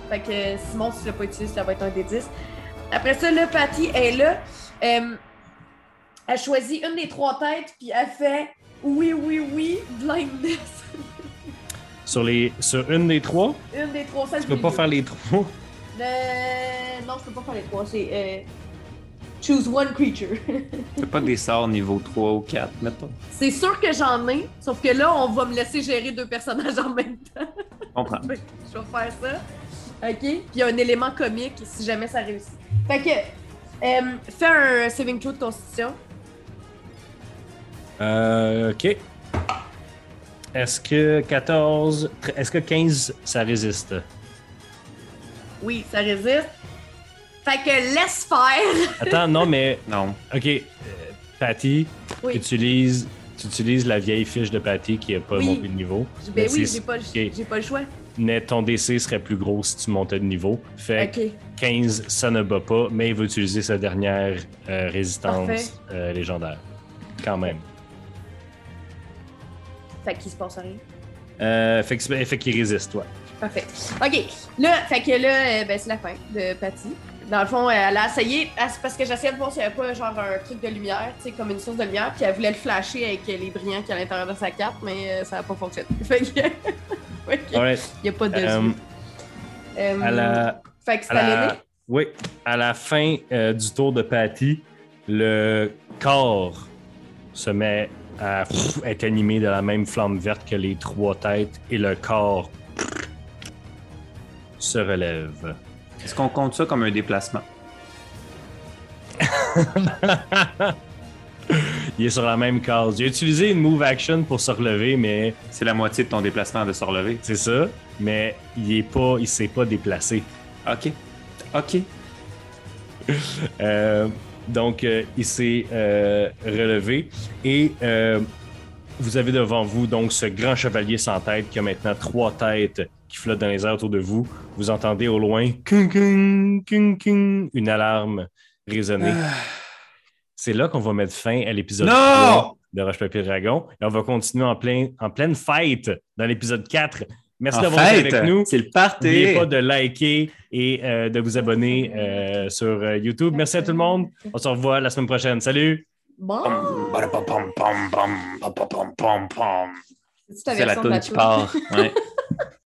Fait que Simon, si tu l'as pas utilisé, ça va être un des 10. Après ça, là, Patty est là. Euh, elle choisit une des trois têtes, puis elle fait oui, oui, oui, blindness. Sur, les, sur une des trois, une des trois, ça tu peux pas faire les trois? Euh, non, je peux pas faire les trois. C'est euh, choose one creature. C'est pas des sorts niveau 3 ou 4, mettons. c'est sûr que j'en ai, sauf que là, on va me laisser gérer deux personnages en même temps. On prend. Fait que je vais faire ça. OK? Puis il y a un élément comique si jamais ça réussit. Fait que, euh, fais un saving throw de constitution. Euh, ok. Est-ce que 14. Est-ce que 15 ça résiste? Oui, ça résiste. Fait que laisse faire. Attends, non, mais. Non. Ok. euh, Patty, Oui. utilise, tu utilises la vieille fiche de Patty qui n'a pas Oui. monté de niveau. Ben oui, j'ai pas, ok. j'ai pas le choix. Mais ton DC serait plus gros si tu montais de niveau. Fait que OK. 15, ça ne bat pas, mais il va utiliser sa dernière euh, résistance euh, légendaire. Quand même. Fait qu'il se passe rien. Euh, fait que- fait qu'il résiste, ouais. Parfait. OK. Là, fait que là, ben, c'est la fin de Patty. Dans le fond, elle a essayé, parce que j'essayais de voir s'il n'y avait pas genre un truc de lumière, tu sais, comme une source de lumière, puis elle voulait le flasher avec les brillants qui à l'intérieur de sa carte, mais ça n'a pas fonctionné. Fait que. il n'y a pas de. Euh, à la, Fait que c'est à à la- oui, à la fin euh, du tour de Patty, le corps se met à pff, être animé de la même flamme verte que les trois têtes et le corps se relève. Est-ce qu'on compte ça comme un déplacement? Il est sur la même case. Il a utilisé une move action pour se relever, mais C'est la moitié de ton déplacement de se relever. c'est ça. Mais il est pas, il s'est pas déplacé. Ok. Ok. Euh, donc, euh, il s'est euh, relevé et vous avez devant vous donc ce grand chevalier sans tête qui a maintenant trois têtes qui flottent dans les airs autour de vous. Vous entendez au loin une alarme résonner. C'est là qu'on va mettre fin à l'épisode Non! 3 de Roche Papier Dragon et on va continuer en, plein, en pleine fête dans l'épisode 4. Merci d'avoir été avec nous. c'est le party. N'oubliez pas de liker et euh, de vous abonner euh, sur euh, YouTube. Merci à tout le monde. On se revoit la semaine prochaine. Salut! Bon! C'est la tune qui part. Ouais.